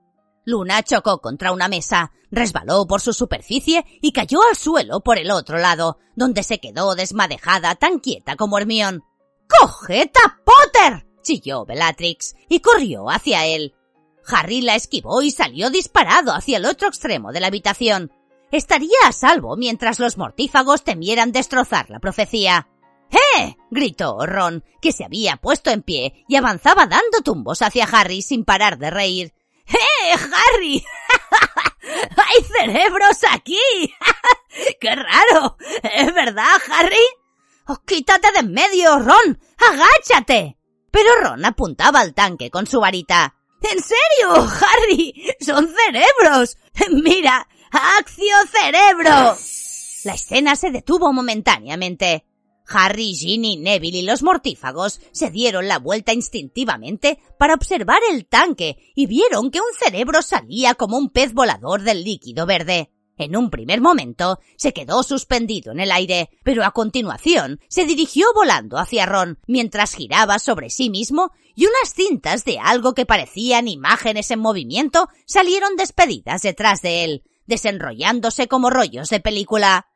Luna chocó contra una mesa, resbaló por su superficie y cayó al suelo por el otro lado, donde se quedó desmadejada tan quieta como Hermión. ¡Cogeta, Potter! chilló Bellatrix y corrió hacia él. Harry la esquivó y salió disparado hacia el otro extremo de la habitación. Estaría a salvo mientras los mortífagos temieran destrozar la profecía. ¡Eh! gritó Ron, que se había puesto en pie y avanzaba dando tumbos hacia Harry sin parar de reír. ¡Eh, Harry! (laughs) ¡Hay cerebros aquí! (laughs) ¡Qué raro! ¿Es verdad, Harry? Oh, quítate de en medio, Ron. Agáchate. Pero Ron apuntaba al tanque con su varita. ¿En serio, Harry? Son cerebros. (laughs) Mira, ¡Accio cerebro! La escena se detuvo momentáneamente. Harry, Ginny, Neville y los mortífagos se dieron la vuelta instintivamente para observar el tanque y vieron que un cerebro salía como un pez volador del líquido verde. En un primer momento se quedó suspendido en el aire, pero a continuación se dirigió volando hacia Ron mientras giraba sobre sí mismo y unas cintas de algo que parecían imágenes en movimiento salieron despedidas detrás de él, desenrollándose como rollos de película.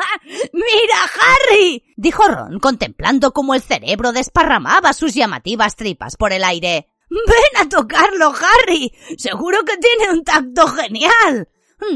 (laughs) ¡Mira, Harry! dijo Ron, contemplando cómo el cerebro desparramaba sus llamativas tripas por el aire. Ven a tocarlo, Harry. Seguro que tiene un tacto genial.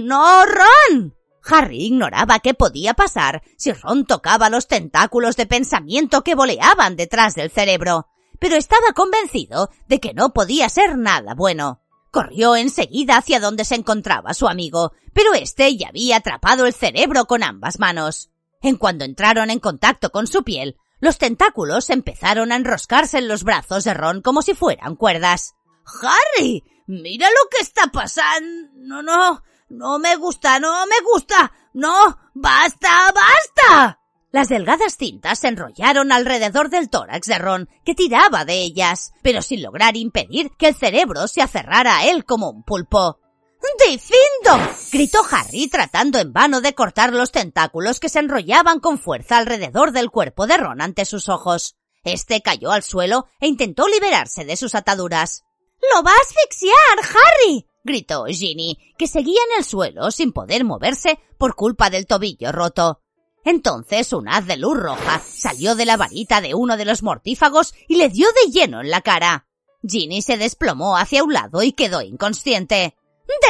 No, Ron. Harry ignoraba qué podía pasar si Ron tocaba los tentáculos de pensamiento que voleaban detrás del cerebro, pero estaba convencido de que no podía ser nada bueno. Corrió enseguida hacia donde se encontraba su amigo, pero éste ya había atrapado el cerebro con ambas manos. En cuanto entraron en contacto con su piel, los tentáculos empezaron a enroscarse en los brazos de Ron como si fueran cuerdas. ¡Harry! ¡Mira lo que está pasando! No, no, no me gusta, no me gusta. No, basta, basta. Las delgadas cintas se enrollaron alrededor del tórax de Ron, que tiraba de ellas, pero sin lograr impedir que el cerebro se aferrara a él como un pulpo. ¡Difindo! gritó Harry tratando en vano de cortar los tentáculos que se enrollaban con fuerza alrededor del cuerpo de Ron ante sus ojos. Este cayó al suelo e intentó liberarse de sus ataduras. ¡Lo va a asfixiar, Harry! gritó Ginny, que seguía en el suelo sin poder moverse por culpa del tobillo roto. Entonces un haz de luz roja salió de la varita de uno de los mortífagos y le dio de lleno en la cara. Ginny se desplomó hacia un lado y quedó inconsciente.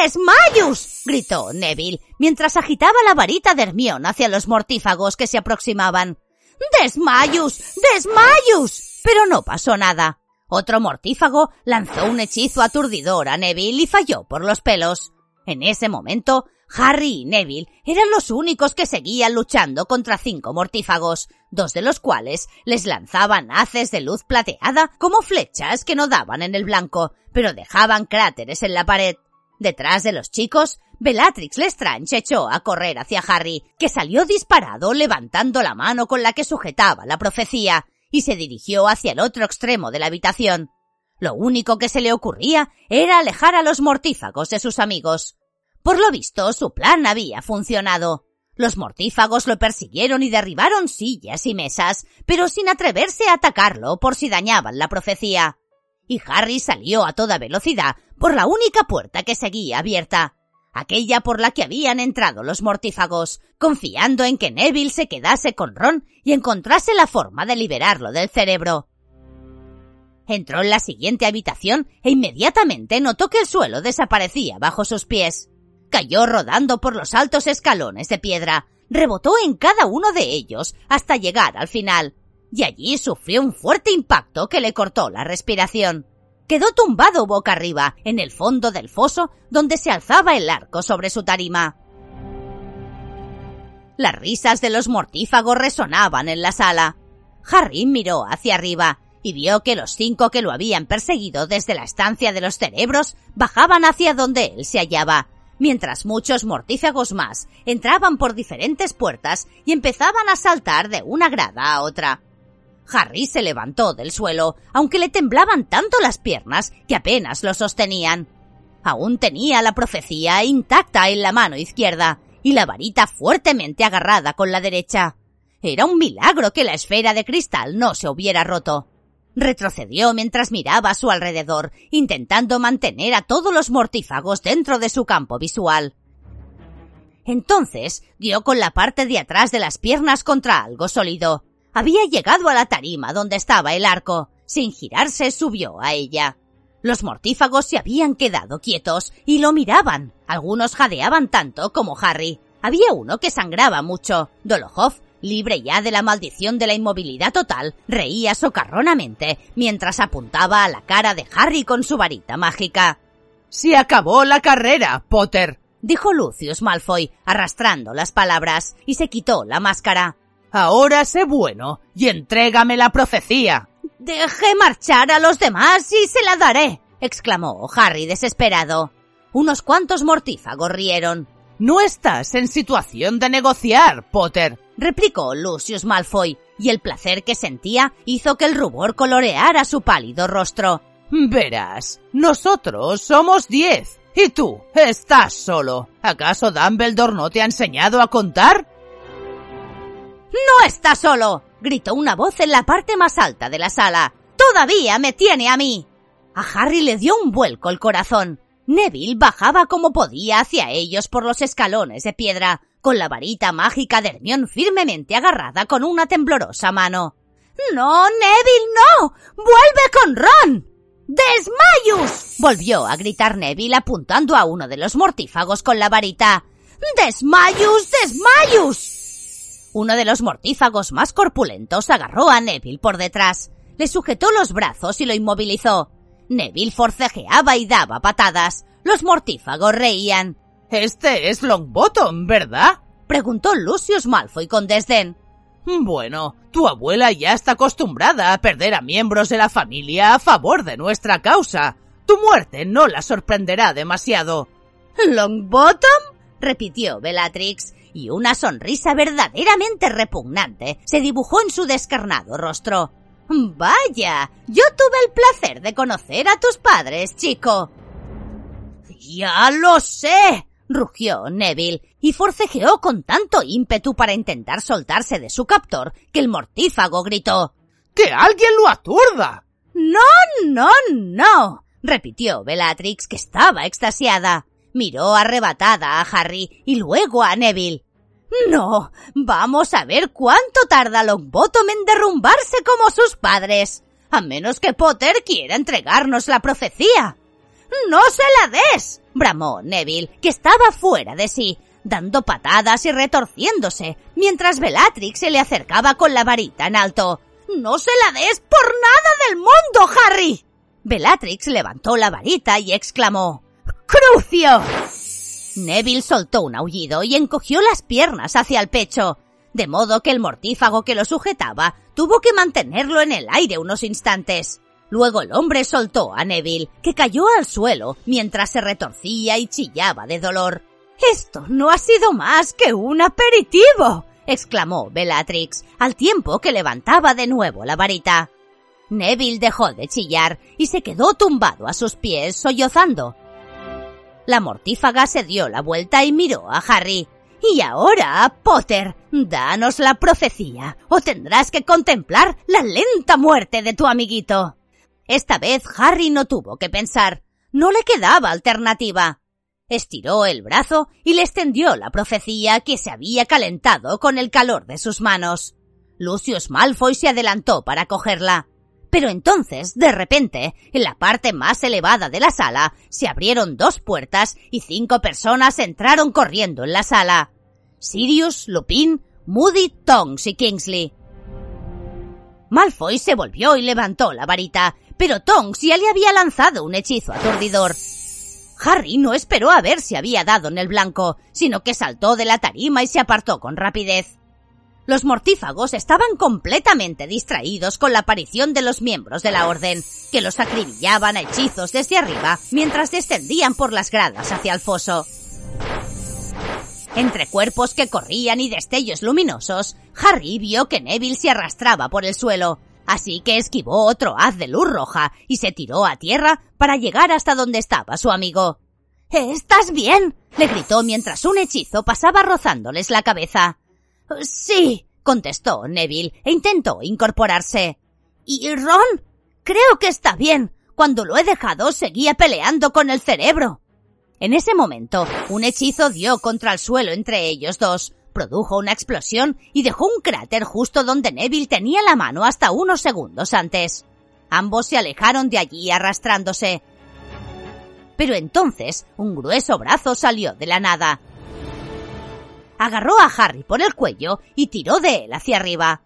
¡Desmayus! gritó Neville, mientras agitaba la varita de Hermión hacia los mortífagos que se aproximaban. ¡Desmayus! ¡Desmayus! Pero no pasó nada. Otro mortífago lanzó un hechizo aturdidor a Neville y falló por los pelos. En ese momento, Harry y Neville eran los únicos que seguían luchando contra cinco mortífagos, dos de los cuales les lanzaban haces de luz plateada como flechas que no daban en el blanco, pero dejaban cráteres en la pared. Detrás de los chicos, Bellatrix Lestrange echó a correr hacia Harry, que salió disparado levantando la mano con la que sujetaba la profecía, y se dirigió hacia el otro extremo de la habitación. Lo único que se le ocurría era alejar a los mortífagos de sus amigos. Por lo visto, su plan había funcionado. Los mortífagos lo persiguieron y derribaron sillas y mesas, pero sin atreverse a atacarlo por si dañaban la profecía. Y Harry salió a toda velocidad por la única puerta que seguía abierta, aquella por la que habían entrado los mortífagos, confiando en que Neville se quedase con Ron y encontrase la forma de liberarlo del cerebro. Entró en la siguiente habitación e inmediatamente notó que el suelo desaparecía bajo sus pies. Cayó rodando por los altos escalones de piedra, rebotó en cada uno de ellos hasta llegar al final, y allí sufrió un fuerte impacto que le cortó la respiración. Quedó tumbado boca arriba en el fondo del foso donde se alzaba el arco sobre su tarima. Las risas de los mortífagos resonaban en la sala. Harry miró hacia arriba y vio que los cinco que lo habían perseguido desde la estancia de los cerebros bajaban hacia donde él se hallaba, mientras muchos mortífagos más entraban por diferentes puertas y empezaban a saltar de una grada a otra. Harry se levantó del suelo, aunque le temblaban tanto las piernas que apenas lo sostenían. Aún tenía la profecía intacta en la mano izquierda y la varita fuertemente agarrada con la derecha. Era un milagro que la esfera de cristal no se hubiera roto. Retrocedió mientras miraba a su alrededor, intentando mantener a todos los mortífagos dentro de su campo visual. Entonces dio con la parte de atrás de las piernas contra algo sólido. Había llegado a la tarima donde estaba el arco. Sin girarse subió a ella. Los mortífagos se habían quedado quietos y lo miraban. Algunos jadeaban tanto como Harry. Había uno que sangraba mucho. Dolohov, libre ya de la maldición de la inmovilidad total, reía socarronamente mientras apuntaba a la cara de Harry con su varita mágica. Se acabó la carrera, Potter, dijo Lucius Malfoy, arrastrando las palabras, y se quitó la máscara. Ahora sé bueno y entrégame la profecía. Deje marchar a los demás y se la daré, exclamó Harry desesperado. Unos cuantos mortífagos rieron. No estás en situación de negociar, Potter, replicó Lucius Malfoy, y el placer que sentía hizo que el rubor coloreara su pálido rostro. Verás, nosotros somos diez, y tú estás solo. ¿Acaso Dumbledore no te ha enseñado a contar? ¡No está solo! gritó una voz en la parte más alta de la sala. ¡Todavía me tiene a mí! A Harry le dio un vuelco el corazón. Neville bajaba como podía hacia ellos por los escalones de piedra, con la varita mágica de Hermión firmemente agarrada con una temblorosa mano. ¡No, Neville, no! ¡Vuelve con Ron! ¡Desmayus! volvió a gritar Neville apuntando a uno de los mortífagos con la varita. ¡Desmayus! ¡Desmayus! Uno de los mortífagos más corpulentos agarró a Neville por detrás, le sujetó los brazos y lo inmovilizó. Neville forcejeaba y daba patadas. Los mortífagos reían. Este es Longbottom, ¿verdad? preguntó Lucius Malfoy con desdén. Bueno, tu abuela ya está acostumbrada a perder a miembros de la familia a favor de nuestra causa. Tu muerte no la sorprenderá demasiado. ¿Longbottom? repitió Bellatrix, y una sonrisa verdaderamente repugnante se dibujó en su descarnado rostro. Vaya, yo tuve el placer de conocer a tus padres, chico. Ya lo sé, rugió Neville, y forcejeó con tanto ímpetu para intentar soltarse de su captor que el mortífago gritó. ¡Que alguien lo aturda! No, no, no, repitió Bellatrix, que estaba extasiada. Miró arrebatada a Harry y luego a Neville. No, vamos a ver cuánto tarda Longbottom en derrumbarse como sus padres. A menos que Potter quiera entregarnos la profecía. ¡No se la des! Bramó Neville, que estaba fuera de sí, dando patadas y retorciéndose, mientras Bellatrix se le acercaba con la varita en alto. ¡No se la des por nada del mundo, Harry! Bellatrix levantó la varita y exclamó ¡Crucio! Neville soltó un aullido y encogió las piernas hacia el pecho, de modo que el mortífago que lo sujetaba tuvo que mantenerlo en el aire unos instantes. Luego el hombre soltó a Neville, que cayó al suelo mientras se retorcía y chillaba de dolor. Esto no ha sido más que un aperitivo, exclamó Bellatrix, al tiempo que levantaba de nuevo la varita. Neville dejó de chillar y se quedó tumbado a sus pies sollozando. La mortífaga se dio la vuelta y miró a Harry. Y ahora, Potter, danos la profecía, o tendrás que contemplar la lenta muerte de tu amiguito. Esta vez Harry no tuvo que pensar. No le quedaba alternativa. Estiró el brazo y le extendió la profecía que se había calentado con el calor de sus manos. Lucius Malfoy se adelantó para cogerla Pero entonces, de repente, en la parte más elevada de la sala, se abrieron dos puertas y cinco personas entraron corriendo en la sala. Sirius, Lupin, Moody, Tonks y Kingsley. Malfoy se volvió y levantó la varita, pero Tonks ya le había lanzado un hechizo aturdidor. Harry no esperó a ver si había dado en el blanco, sino que saltó de la tarima y se apartó con rapidez. Los mortífagos estaban completamente distraídos con la aparición de los miembros de la Orden, que los acribillaban a hechizos desde arriba mientras descendían por las gradas hacia el foso. Entre cuerpos que corrían y destellos luminosos, Harry vio que Neville se arrastraba por el suelo, así que esquivó otro haz de luz roja y se tiró a tierra para llegar hasta donde estaba su amigo. ¿Estás bien? le gritó mientras un hechizo pasaba rozándoles la cabeza. Sí, contestó Neville e intentó incorporarse. ¿Y Ron? Creo que está bien. Cuando lo he dejado seguía peleando con el cerebro. En ese momento, un hechizo dio contra el suelo entre ellos dos, produjo una explosión y dejó un cráter justo donde Neville tenía la mano hasta unos segundos antes. Ambos se alejaron de allí arrastrándose. Pero entonces un grueso brazo salió de la nada. Agarró a Harry por el cuello y tiró de él hacia arriba.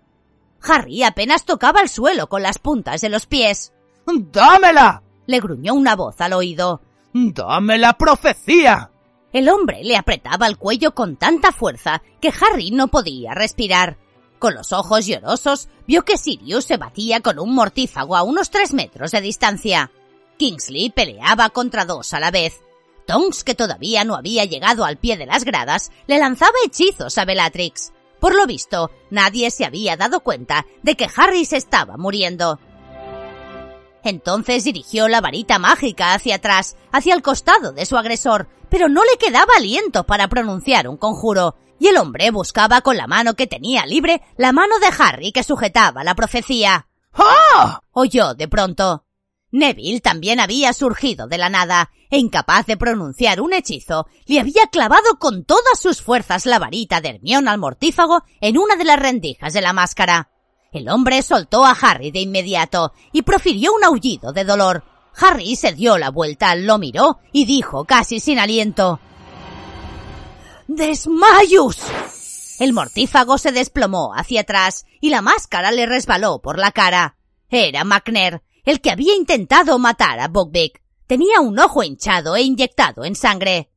Harry apenas tocaba el suelo con las puntas de los pies. ¡Dámela! le gruñó una voz al oído. ¡Dame la profecía! El hombre le apretaba el cuello con tanta fuerza que Harry no podía respirar. Con los ojos llorosos, vio que Sirius se batía con un mortífago a unos tres metros de distancia. Kingsley peleaba contra dos a la vez. Tonks, que todavía no había llegado al pie de las gradas, le lanzaba hechizos a Bellatrix. Por lo visto, nadie se había dado cuenta de que Harry se estaba muriendo. Entonces dirigió la varita mágica hacia atrás, hacia el costado de su agresor, pero no le quedaba aliento para pronunciar un conjuro, y el hombre buscaba con la mano que tenía libre la mano de Harry que sujetaba la profecía. ¡Ah! oyó de pronto. Neville también había surgido de la nada, e incapaz de pronunciar un hechizo, le había clavado con todas sus fuerzas la varita de Hermión al mortífago en una de las rendijas de la máscara. El hombre soltó a Harry de inmediato y profirió un aullido de dolor. Harry se dio la vuelta, lo miró y dijo casi sin aliento. ¡Desmayus! El mortífago se desplomó hacia atrás y la máscara le resbaló por la cara. Era McNair, el que había intentado matar a Buckbeak. Tenía un ojo hinchado e inyectado en sangre.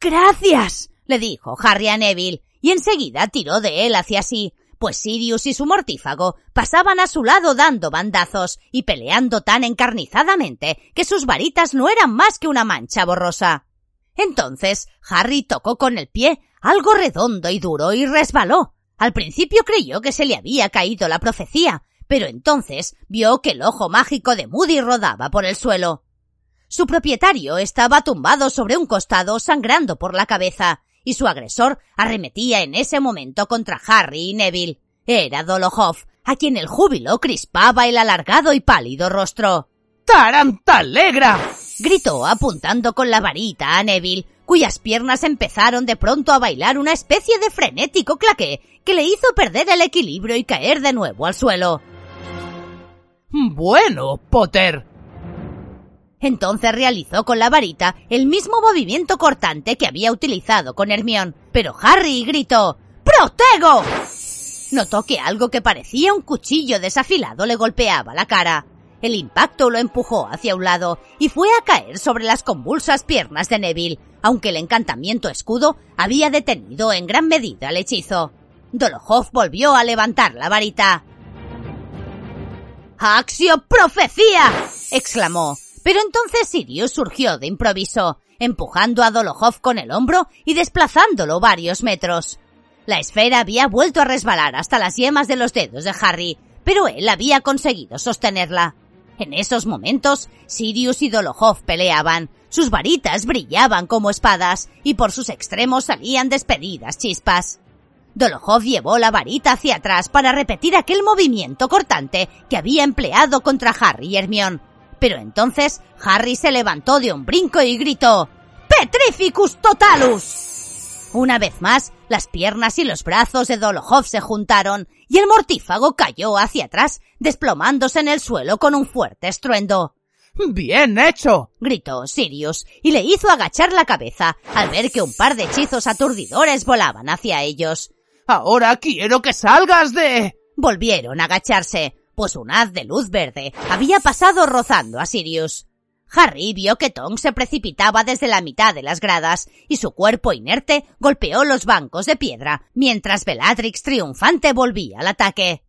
Gracias, le dijo Harry a Neville, y enseguida tiró de él hacia sí, pues Sirius y su mortífago pasaban a su lado dando bandazos y peleando tan encarnizadamente que sus varitas no eran más que una mancha borrosa. Entonces Harry tocó con el pie algo redondo y duro y resbaló. Al principio creyó que se le había caído la profecía, pero entonces vio que el ojo mágico de Moody rodaba por el suelo. Su propietario estaba tumbado sobre un costado sangrando por la cabeza, y su agresor arremetía en ese momento contra Harry y Neville. Era Dolohoff, a quien el júbilo crispaba el alargado y pálido rostro. ¡Tarantalegra! gritó apuntando con la varita a Neville, cuyas piernas empezaron de pronto a bailar una especie de frenético claqué que le hizo perder el equilibrio y caer de nuevo al suelo. Bueno, Potter, entonces realizó con la varita el mismo movimiento cortante que había utilizado con Hermión, pero Harry gritó ¡Protego! Notó que algo que parecía un cuchillo desafilado le golpeaba la cara. El impacto lo empujó hacia un lado y fue a caer sobre las convulsas piernas de Neville, aunque el encantamiento escudo había detenido en gran medida el hechizo. Dolohoff volvió a levantar la varita. ¡Axio profecía! exclamó. Pero entonces Sirius surgió de improviso, empujando a Dolohoff con el hombro y desplazándolo varios metros. La esfera había vuelto a resbalar hasta las yemas de los dedos de Harry, pero él había conseguido sostenerla. En esos momentos, Sirius y Dolohoff peleaban. Sus varitas brillaban como espadas y por sus extremos salían despedidas chispas. Dolohoff llevó la varita hacia atrás para repetir aquel movimiento cortante que había empleado contra Harry y Hermione, pero entonces Harry se levantó de un brinco y gritó ¡Petrificus totalus! Una vez más, las piernas y los brazos de Dolohov se juntaron y el mortífago cayó hacia atrás, desplomándose en el suelo con un fuerte estruendo. ¡Bien hecho! gritó Sirius y le hizo agachar la cabeza al ver que un par de hechizos aturdidores volaban hacia ellos. Ahora quiero que salgas de... Volvieron a agacharse, pues un haz de luz verde había pasado rozando a Sirius. Harry vio que Tom se precipitaba desde la mitad de las gradas y su cuerpo inerte golpeó los bancos de piedra mientras Bellatrix triunfante volvía al ataque.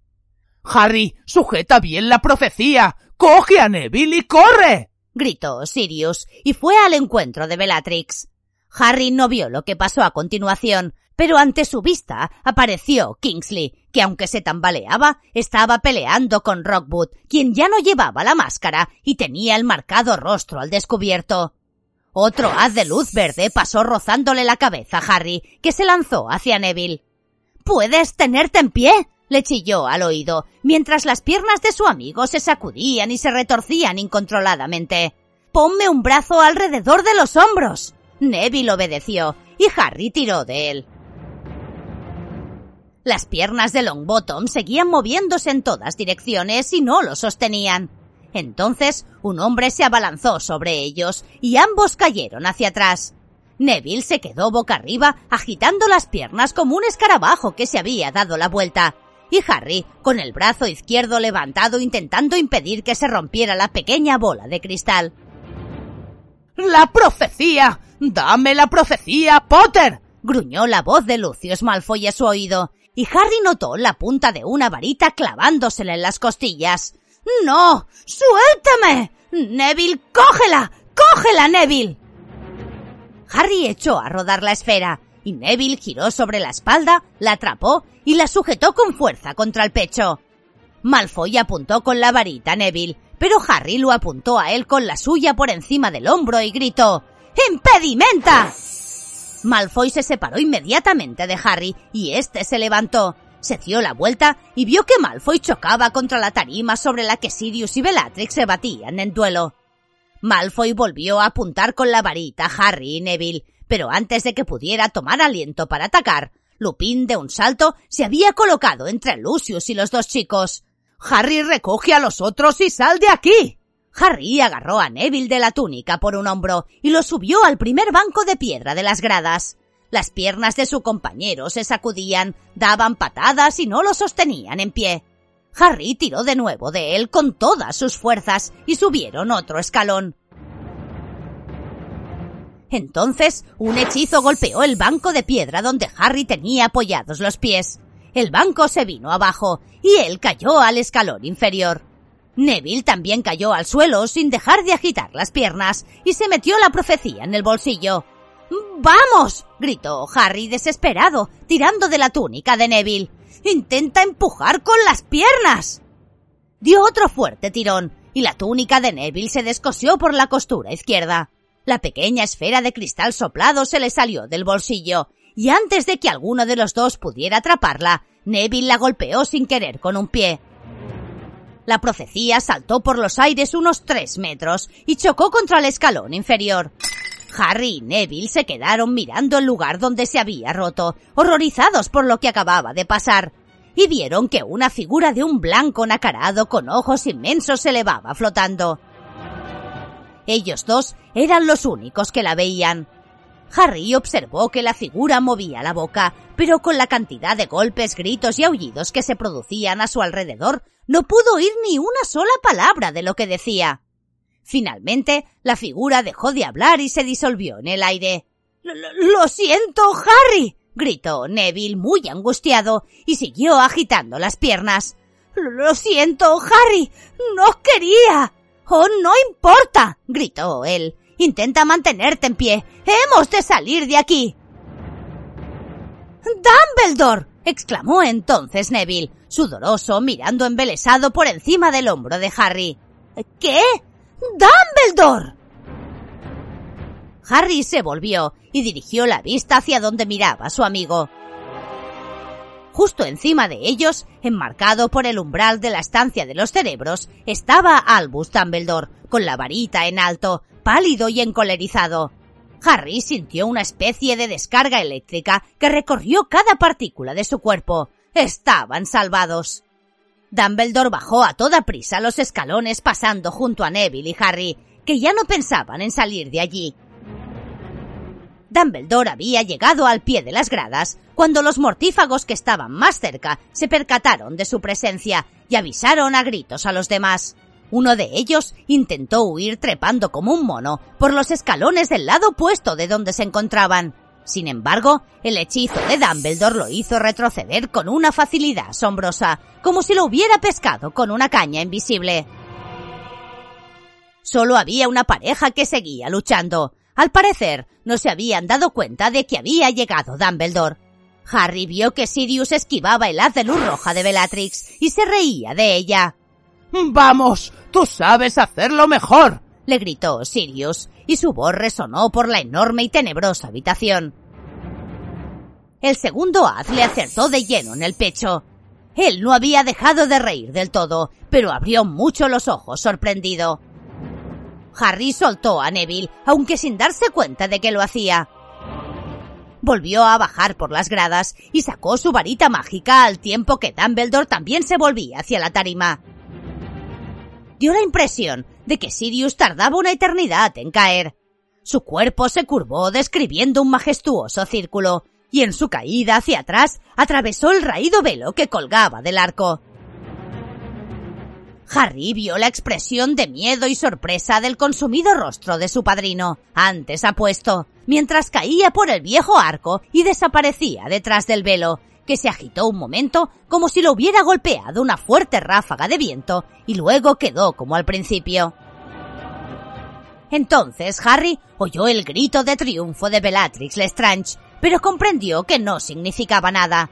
Harry, sujeta bien la profecía. ¡Coge a Neville y corre! gritó Sirius y fue al encuentro de Bellatrix. Harry no vio lo que pasó a continuación, pero ante su vista apareció Kingsley, que aunque se tambaleaba, estaba peleando con Rockwood, quien ya no llevaba la máscara y tenía el marcado rostro al descubierto. Otro haz de luz verde pasó rozándole la cabeza a Harry, que se lanzó hacia Neville. ¿Puedes tenerte en pie? le chilló al oído, mientras las piernas de su amigo se sacudían y se retorcían incontroladamente. Ponme un brazo alrededor de los hombros. Neville obedeció, y Harry tiró de él. Las piernas de Longbottom seguían moviéndose en todas direcciones y no lo sostenían. Entonces un hombre se abalanzó sobre ellos y ambos cayeron hacia atrás. Neville se quedó boca arriba agitando las piernas como un escarabajo que se había dado la vuelta, y Harry con el brazo izquierdo levantado intentando impedir que se rompiera la pequeña bola de cristal. ¡La profecía! ¡Dame la profecía, Potter! gruñó la voz de Lucius Malfoy a su oído, y Harry notó la punta de una varita clavándosele en las costillas. ¡No! ¡Suéltame! ¡Neville, cógela! ¡Cógela, Neville! Harry echó a rodar la esfera, y Neville giró sobre la espalda, la atrapó y la sujetó con fuerza contra el pecho. Malfoy apuntó con la varita a Neville, pero Harry lo apuntó a él con la suya por encima del hombro y gritó ¡Impedimenta! Malfoy se separó inmediatamente de Harry y éste se levantó. Se dio la vuelta y vio que Malfoy chocaba contra la tarima sobre la que Sirius y Bellatrix se batían en duelo. Malfoy volvió a apuntar con la varita a Harry y Neville, pero antes de que pudiera tomar aliento para atacar, Lupin de un salto se había colocado entre Lucius y los dos chicos. Harry recoge a los otros y sal de aquí. Harry agarró a Neville de la túnica por un hombro y lo subió al primer banco de piedra de las gradas. Las piernas de su compañero se sacudían, daban patadas y no lo sostenían en pie. Harry tiró de nuevo de él con todas sus fuerzas y subieron otro escalón. Entonces, un hechizo golpeó el banco de piedra donde Harry tenía apoyados los pies. El banco se vino abajo y él cayó al escalón inferior. Neville también cayó al suelo sin dejar de agitar las piernas y se metió la profecía en el bolsillo. ¡Vamos! gritó Harry desesperado, tirando de la túnica de Neville. ¡Intenta empujar con las piernas! Dio otro fuerte tirón y la túnica de Neville se descosió por la costura izquierda. La pequeña esfera de cristal soplado se le salió del bolsillo y antes de que alguno de los dos pudiera atraparla, Neville la golpeó sin querer con un pie. La profecía saltó por los aires unos tres metros y chocó contra el escalón inferior. Harry y Neville se quedaron mirando el lugar donde se había roto, horrorizados por lo que acababa de pasar, y vieron que una figura de un blanco nacarado con ojos inmensos se elevaba flotando. Ellos dos eran los únicos que la veían. Harry observó que la figura movía la boca, pero con la cantidad de golpes, gritos y aullidos que se producían a su alrededor, no pudo oír ni una sola palabra de lo que decía. Finalmente, la figura dejó de hablar y se disolvió en el aire. Lo siento, Harry. gritó Neville muy angustiado y siguió agitando las piernas. Lo siento, Harry. No quería. Oh, no importa. gritó él. Intenta mantenerte en pie. Hemos de salir de aquí. Dumbledore. exclamó entonces Neville, sudoroso, mirando embelesado por encima del hombro de Harry. ¿Qué? Dumbledore. Harry se volvió y dirigió la vista hacia donde miraba su amigo. Justo encima de ellos, enmarcado por el umbral de la estancia de los cerebros, estaba Albus Dumbledore, con la varita en alto, pálido y encolerizado. Harry sintió una especie de descarga eléctrica que recorrió cada partícula de su cuerpo. Estaban salvados. Dumbledore bajó a toda prisa los escalones pasando junto a Neville y Harry, que ya no pensaban en salir de allí. Dumbledore había llegado al pie de las gradas cuando los mortífagos que estaban más cerca se percataron de su presencia y avisaron a gritos a los demás. Uno de ellos intentó huir trepando como un mono por los escalones del lado opuesto de donde se encontraban. Sin embargo, el hechizo de Dumbledore lo hizo retroceder con una facilidad asombrosa, como si lo hubiera pescado con una caña invisible. Solo había una pareja que seguía luchando. Al parecer, no se habían dado cuenta de que había llegado Dumbledore. Harry vio que Sirius esquivaba el haz de luz roja de Bellatrix y se reía de ella. Vamos, tú sabes hacerlo mejor, le gritó Sirius, y su voz resonó por la enorme y tenebrosa habitación. El segundo haz le acertó de lleno en el pecho. Él no había dejado de reír del todo, pero abrió mucho los ojos sorprendido. Harry soltó a Neville, aunque sin darse cuenta de que lo hacía. Volvió a bajar por las gradas y sacó su varita mágica al tiempo que Dumbledore también se volvía hacia la tarima. Dio la impresión de que Sirius tardaba una eternidad en caer. Su cuerpo se curvó describiendo un majestuoso círculo, y en su caída hacia atrás atravesó el raído velo que colgaba del arco. Harry vio la expresión de miedo y sorpresa del consumido rostro de su padrino, antes apuesto, mientras caía por el viejo arco y desaparecía detrás del velo, que se agitó un momento como si lo hubiera golpeado una fuerte ráfaga de viento y luego quedó como al principio. Entonces Harry oyó el grito de triunfo de Bellatrix Lestrange, pero comprendió que no significaba nada.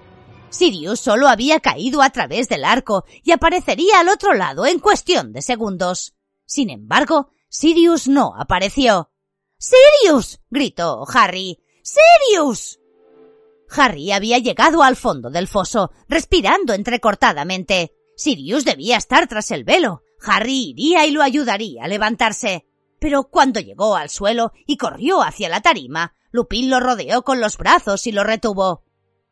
Sirius solo había caído a través del arco y aparecería al otro lado en cuestión de segundos. Sin embargo, Sirius no apareció. ¡Sirius! gritó Harry. ¡Sirius! Harry había llegado al fondo del foso, respirando entrecortadamente. Sirius debía estar tras el velo. Harry iría y lo ayudaría a levantarse. Pero cuando llegó al suelo y corrió hacia la tarima, Lupin lo rodeó con los brazos y lo retuvo.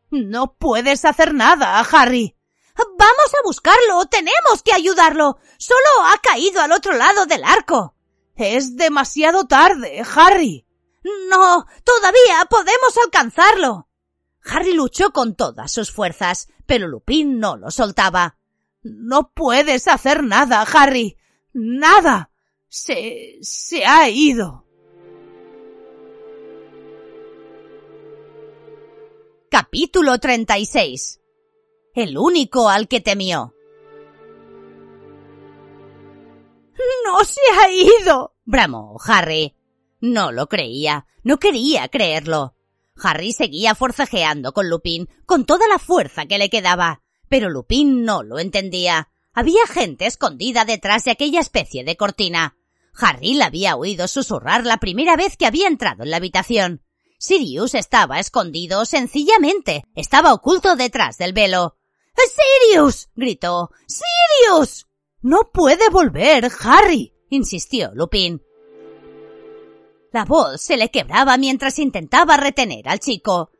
No puedes hacer nada, Harry. Vamos a buscarlo. Tenemos que ayudarlo. Solo ha caído al otro lado del arco. Es demasiado tarde, Harry. No, todavía podemos alcanzarlo. Harry luchó con todas sus fuerzas, pero Lupin no lo soltaba. No puedes hacer nada, Harry. Nada. Se. se ha ido. Capítulo 36 El único al que temió. ¡No se ha ido! bramó Harry. No lo creía, no quería creerlo. Harry seguía forcejeando con Lupin con toda la fuerza que le quedaba, pero Lupin no lo entendía. Había gente escondida detrás de aquella especie de cortina. Harry la había oído susurrar la primera vez que había entrado en la habitación. Sirius estaba escondido sencillamente. Estaba oculto detrás del velo. ¡Sirius! gritó. ¡Sirius! No puede volver, Harry, insistió Lupin. La voz se le quebraba mientras intentaba retener al chico.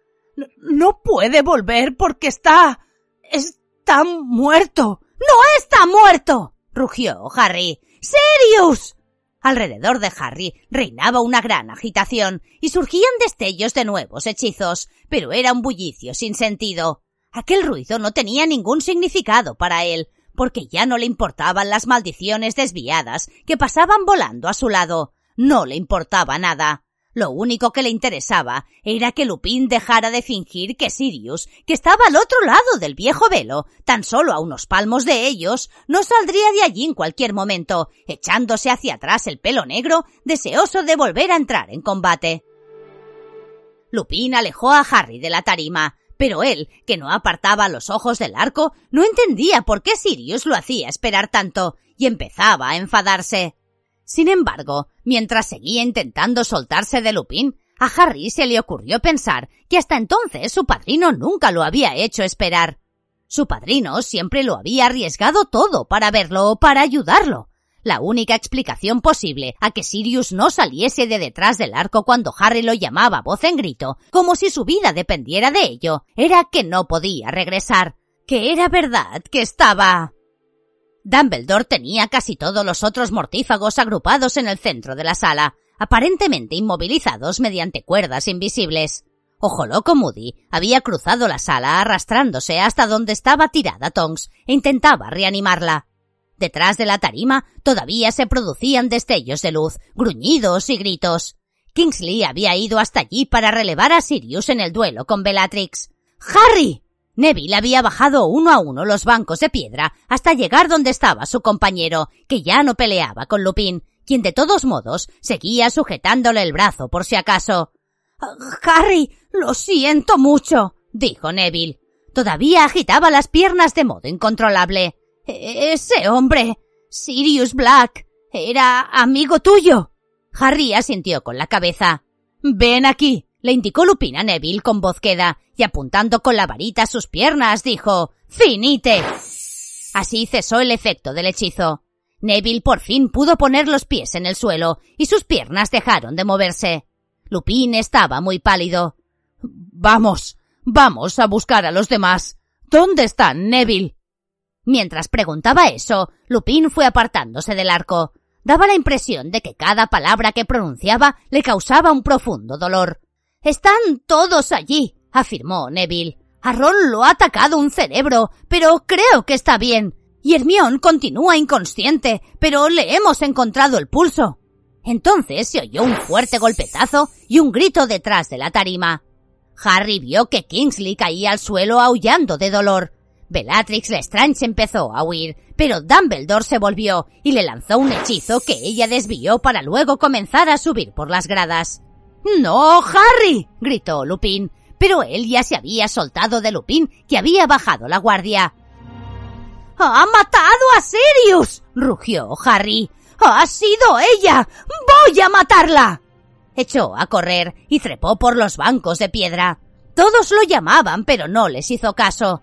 No, puede volver porque está. está muerto. ¡No está muerto! rugió Harry. ¡Sirius! Alrededor de Harry reinaba una gran agitación y surgían destellos de nuevos hechizos, pero era un bullicio sin sentido. Aquel ruido no tenía ningún significado para él, porque ya no le importaban las maldiciones desviadas que pasaban volando a su lado. No le importaba nada. Lo único que le interesaba era que Lupin dejara de fingir que Sirius, que estaba al otro lado del viejo velo, tan solo a unos palmos de ellos, no saldría de allí en cualquier momento, echándose hacia atrás el pelo negro, deseoso de volver a entrar en combate. Lupin alejó a Harry de la tarima, pero él, que no apartaba los ojos del arco, no entendía por qué Sirius lo hacía esperar tanto, y empezaba a enfadarse. Sin embargo, mientras seguía intentando soltarse de Lupin, a Harry se le ocurrió pensar que hasta entonces su padrino nunca lo había hecho esperar. Su padrino siempre lo había arriesgado todo para verlo o para ayudarlo. la única explicación posible a que Sirius no saliese de detrás del arco cuando Harry lo llamaba voz en grito, como si su vida dependiera de ello, era que no podía regresar, que era verdad que estaba... Dumbledore tenía casi todos los otros mortífagos agrupados en el centro de la sala, aparentemente inmovilizados mediante cuerdas invisibles. Ojo loco Moody había cruzado la sala arrastrándose hasta donde estaba tirada Tonks e intentaba reanimarla. Detrás de la tarima todavía se producían destellos de luz, gruñidos y gritos. Kingsley había ido hasta allí para relevar a Sirius en el duelo con Bellatrix. ¡Harry! Neville había bajado uno a uno los bancos de piedra hasta llegar donde estaba su compañero, que ya no peleaba con Lupin, quien de todos modos seguía sujetándole el brazo por si acaso. Harry, lo siento mucho, dijo Neville. Todavía agitaba las piernas de modo incontrolable. Ese hombre, Sirius Black, era amigo tuyo. Harry asintió con la cabeza. Ven aquí, le indicó Lupin a Neville con voz queda, y apuntando con la varita a sus piernas, dijo Finite. Así cesó el efecto del hechizo. Neville por fin pudo poner los pies en el suelo, y sus piernas dejaron de moverse. Lupin estaba muy pálido. Vamos, vamos a buscar a los demás. ¿Dónde están, Neville? Mientras preguntaba eso, Lupin fue apartándose del arco. Daba la impresión de que cada palabra que pronunciaba le causaba un profundo dolor. Están todos allí, afirmó Neville. A Ron lo ha atacado un cerebro, pero creo que está bien. Y Hermión continúa inconsciente, pero le hemos encontrado el pulso. Entonces se oyó un fuerte golpetazo y un grito detrás de la tarima. Harry vio que Kingsley caía al suelo aullando de dolor. Bellatrix Lestrange empezó a huir, pero Dumbledore se volvió y le lanzó un hechizo que ella desvió para luego comenzar a subir por las gradas. ¡No, Harry! gritó Lupin, pero él ya se había soltado de Lupin, que había bajado la guardia. ¡Ha matado a Sirius! rugió Harry. ¡Ha sido ella! ¡Voy a matarla! Echó a correr y trepó por los bancos de piedra. Todos lo llamaban, pero no les hizo caso.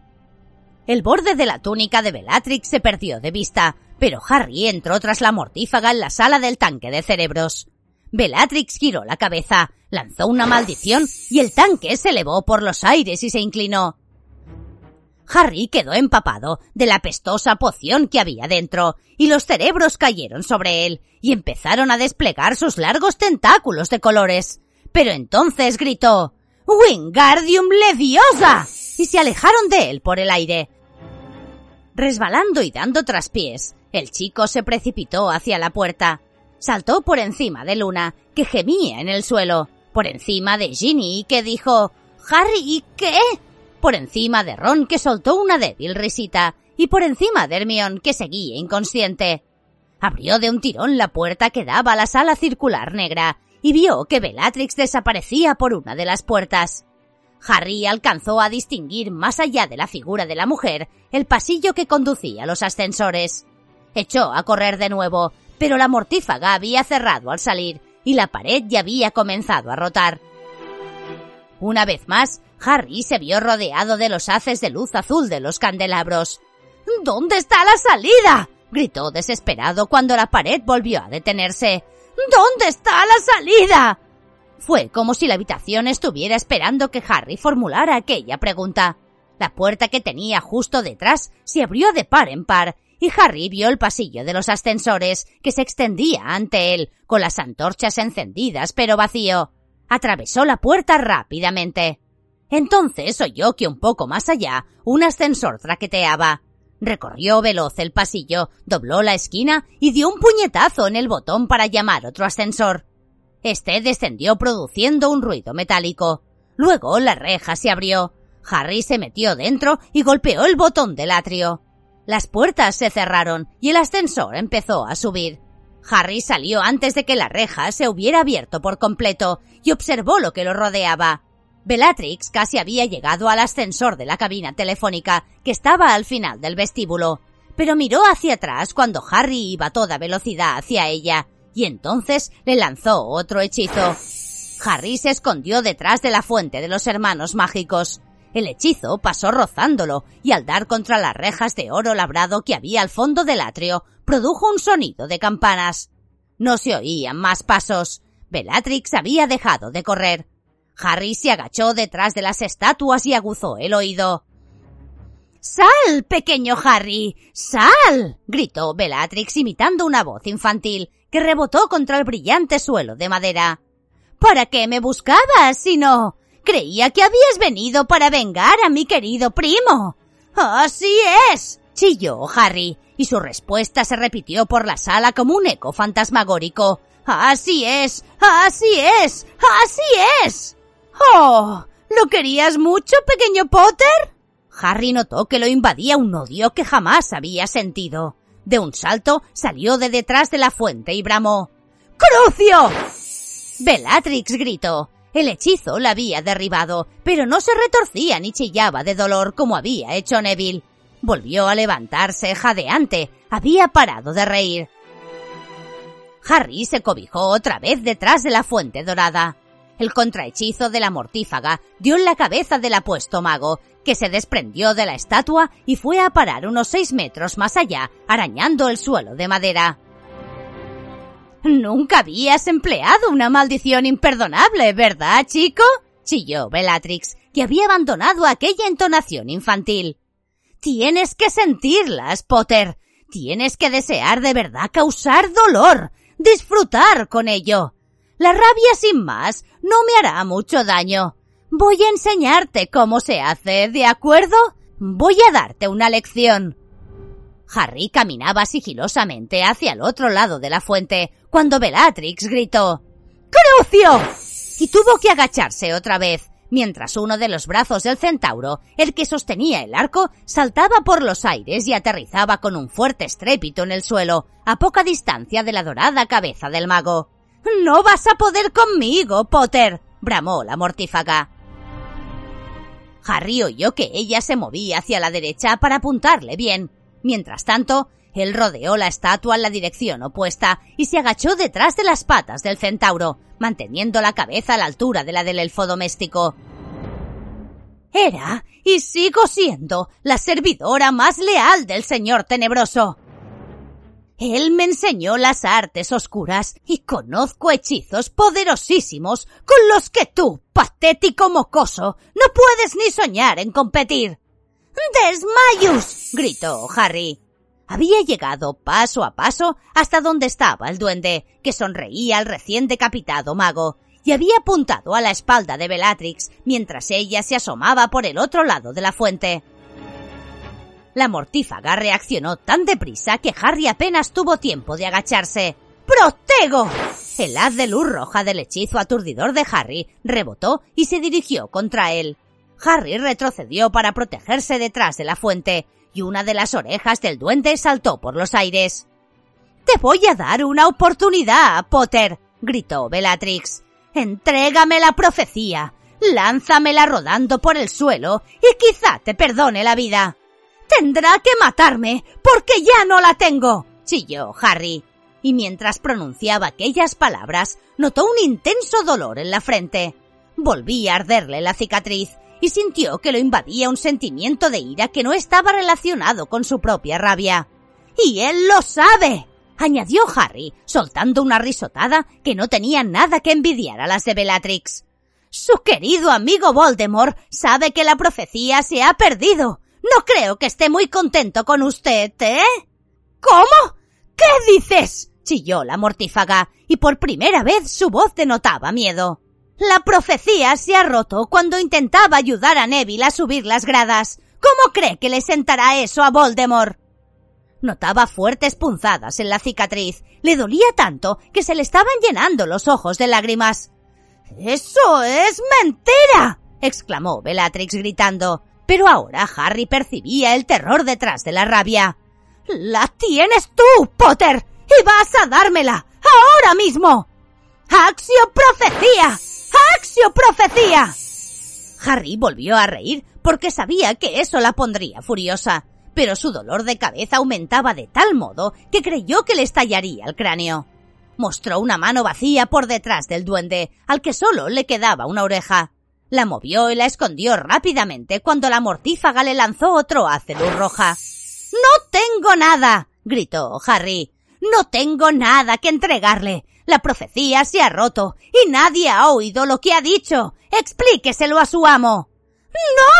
El borde de la túnica de Bellatrix se perdió de vista, pero Harry entró tras la mortífaga en la sala del tanque de cerebros. Bellatrix giró la cabeza, lanzó una maldición y el tanque se elevó por los aires y se inclinó. Harry quedó empapado de la pestosa poción que había dentro, y los cerebros cayeron sobre él y empezaron a desplegar sus largos tentáculos de colores. Pero entonces gritó Wingardium Leviosa y se alejaron de él por el aire. Resbalando y dando traspiés, el chico se precipitó hacia la puerta. Saltó por encima de Luna, que gemía en el suelo, por encima de Ginny, que dijo Harry, ¿qué? Por encima de Ron, que soltó una débil risita, y por encima de Hermione, que seguía inconsciente. Abrió de un tirón la puerta que daba a la sala circular negra, y vio que Bellatrix desaparecía por una de las puertas. Harry alcanzó a distinguir más allá de la figura de la mujer el pasillo que conducía a los ascensores. Echó a correr de nuevo, pero la mortífaga había cerrado al salir y la pared ya había comenzado a rotar. Una vez más, Harry se vio rodeado de los haces de luz azul de los candelabros. ¿Dónde está la salida? gritó desesperado cuando la pared volvió a detenerse. ¿Dónde está la salida? Fue como si la habitación estuviera esperando que Harry formulara aquella pregunta. La puerta que tenía justo detrás se abrió de par en par y Harry vio el pasillo de los ascensores que se extendía ante él, con las antorchas encendidas pero vacío. Atravesó la puerta rápidamente. Entonces oyó que un poco más allá un ascensor traqueteaba. Recorrió veloz el pasillo, dobló la esquina y dio un puñetazo en el botón para llamar otro ascensor. Este descendió produciendo un ruido metálico. Luego la reja se abrió. Harry se metió dentro y golpeó el botón del atrio. Las puertas se cerraron y el ascensor empezó a subir. Harry salió antes de que la reja se hubiera abierto por completo y observó lo que lo rodeaba. Bellatrix casi había llegado al ascensor de la cabina telefónica, que estaba al final del vestíbulo, pero miró hacia atrás cuando Harry iba a toda velocidad hacia ella, y entonces le lanzó otro hechizo. Harry se escondió detrás de la fuente de los hermanos mágicos. El hechizo pasó rozándolo y al dar contra las rejas de oro labrado que había al fondo del atrio, produjo un sonido de campanas. No se oían más pasos. Bellatrix había dejado de correr. Harry se agachó detrás de las estatuas y aguzó el oído. ¡Sal, pequeño Harry! ¡Sal! gritó Bellatrix imitando una voz infantil que rebotó contra el brillante suelo de madera. ¿Para qué me buscabas si no? Creía que habías venido para vengar a mi querido primo. Así es, chilló Harry, y su respuesta se repitió por la sala como un eco fantasmagórico. Así es, así es, así es. Oh, ¿lo querías mucho, pequeño Potter? Harry notó que lo invadía un odio que jamás había sentido. De un salto salió de detrás de la fuente y bramó. ¡Crucio! Bellatrix gritó. El hechizo la había derribado, pero no se retorcía ni chillaba de dolor como había hecho Neville. Volvió a levantarse jadeante. Había parado de reír. Harry se cobijó otra vez detrás de la fuente dorada. El contrahechizo de la mortífaga dio en la cabeza del apuesto mago, que se desprendió de la estatua y fue a parar unos seis metros más allá, arañando el suelo de madera. Nunca habías empleado una maldición imperdonable, ¿verdad, chico? chilló Bellatrix, que había abandonado aquella entonación infantil. Tienes que sentirlas, Potter. Tienes que desear de verdad causar dolor, disfrutar con ello. La rabia sin más no me hará mucho daño. Voy a enseñarte cómo se hace, ¿de acuerdo? Voy a darte una lección. Harry caminaba sigilosamente hacia el otro lado de la fuente cuando Bellatrix gritó ¡Crucio! y tuvo que agacharse otra vez, mientras uno de los brazos del centauro, el que sostenía el arco, saltaba por los aires y aterrizaba con un fuerte estrépito en el suelo, a poca distancia de la dorada cabeza del mago. No vas a poder conmigo, Potter, bramó la mortífaga. Harry oyó que ella se movía hacia la derecha para apuntarle bien. Mientras tanto, él rodeó la estatua en la dirección opuesta y se agachó detrás de las patas del centauro, manteniendo la cabeza a la altura de la del elfo doméstico. Era, y sigo siendo, la servidora más leal del señor tenebroso. Él me enseñó las artes oscuras y conozco hechizos poderosísimos con los que tú, patético mocoso, no puedes ni soñar en competir. ¡Desmayus! gritó Harry. Había llegado paso a paso hasta donde estaba el duende, que sonreía al recién decapitado mago, y había apuntado a la espalda de Bellatrix mientras ella se asomaba por el otro lado de la fuente. La mortífaga reaccionó tan deprisa que Harry apenas tuvo tiempo de agacharse. ¡Protego! El haz de luz roja del hechizo aturdidor de Harry rebotó y se dirigió contra él. Harry retrocedió para protegerse detrás de la fuente, y una de las orejas del duende saltó por los aires. Te voy a dar una oportunidad, Potter, gritó Bellatrix. Entrégame la profecía, lánzamela rodando por el suelo y quizá te perdone la vida. Tendrá que matarme, porque ya no la tengo, chilló Harry. Y mientras pronunciaba aquellas palabras, notó un intenso dolor en la frente. Volví a arderle la cicatriz y sintió que lo invadía un sentimiento de ira que no estaba relacionado con su propia rabia. ¡Y él lo sabe! añadió Harry, soltando una risotada que no tenía nada que envidiar a las de Bellatrix. Su querido amigo Voldemort sabe que la profecía se ha perdido no creo que esté muy contento con usted, ¿eh? ¿Cómo? ¿Qué dices? chilló la mortífaga, y por primera vez su voz denotaba miedo. La profecía se ha roto cuando intentaba ayudar a Neville a subir las gradas. ¿Cómo cree que le sentará eso a Voldemort? Notaba fuertes punzadas en la cicatriz. Le dolía tanto que se le estaban llenando los ojos de lágrimas. ¡Eso es mentira! exclamó Bellatrix gritando. Pero ahora Harry percibía el terror detrás de la rabia. ¡La tienes tú, Potter! ¡Y vas a dármela! ¡Ahora mismo! ¡Axio Profecía! ¡Axio Profecía! Harry volvió a reír porque sabía que eso la pondría furiosa, pero su dolor de cabeza aumentaba de tal modo que creyó que le estallaría el cráneo. Mostró una mano vacía por detrás del duende, al que solo le quedaba una oreja. La movió y la escondió rápidamente cuando la mortífaga le lanzó otro haz roja. ¡No tengo nada! gritó Harry. No tengo nada que entregarle. La profecía se ha roto y nadie ha oído lo que ha dicho. Explíqueselo a su amo.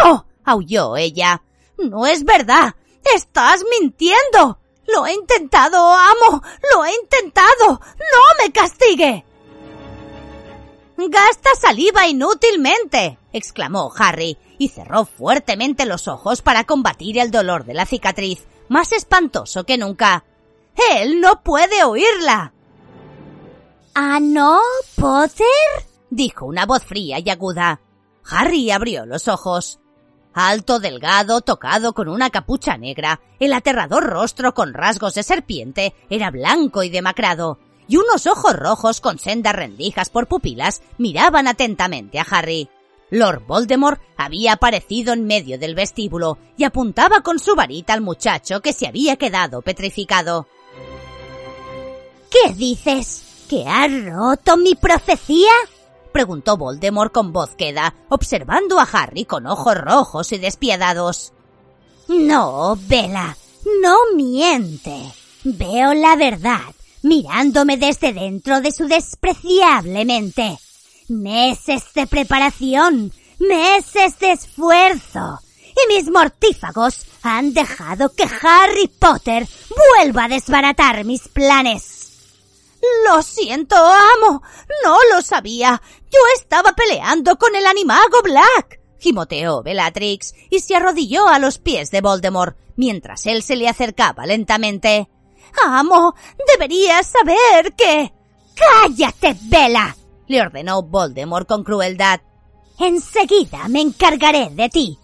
¡No! aulló ella. No es verdad. Estás mintiendo. Lo he intentado, amo. Lo he intentado. No me castigue. Gasta saliva inútilmente, exclamó Harry, y cerró fuertemente los ojos para combatir el dolor de la cicatriz, más espantoso que nunca. Él no puede oírla. ¿Ah, no, Potter? dijo una voz fría y aguda. Harry abrió los ojos. Alto, delgado, tocado con una capucha negra, el aterrador rostro con rasgos de serpiente era blanco y demacrado, y unos ojos rojos con sendas rendijas por pupilas miraban atentamente a Harry. Lord Voldemort había aparecido en medio del vestíbulo y apuntaba con su varita al muchacho que se había quedado petrificado. ¿Qué dices? ¿Que ha roto mi profecía? preguntó Voldemort con voz queda, observando a Harry con ojos rojos y despiadados. No, Bella, no miente. Veo la verdad, mirándome desde dentro de su despreciable mente. Meses de preparación, meses de esfuerzo. Y mis mortífagos han dejado que Harry Potter vuelva a desbaratar mis planes. Lo siento, amo. No lo sabía. Yo estaba peleando con el animago Black. Gimoteó Bellatrix y se arrodilló a los pies de Voldemort mientras él se le acercaba lentamente. Amo, deberías saber que... ¡Cállate, Bella! le ordenó Voldemort con crueldad. Enseguida me encargaré de ti.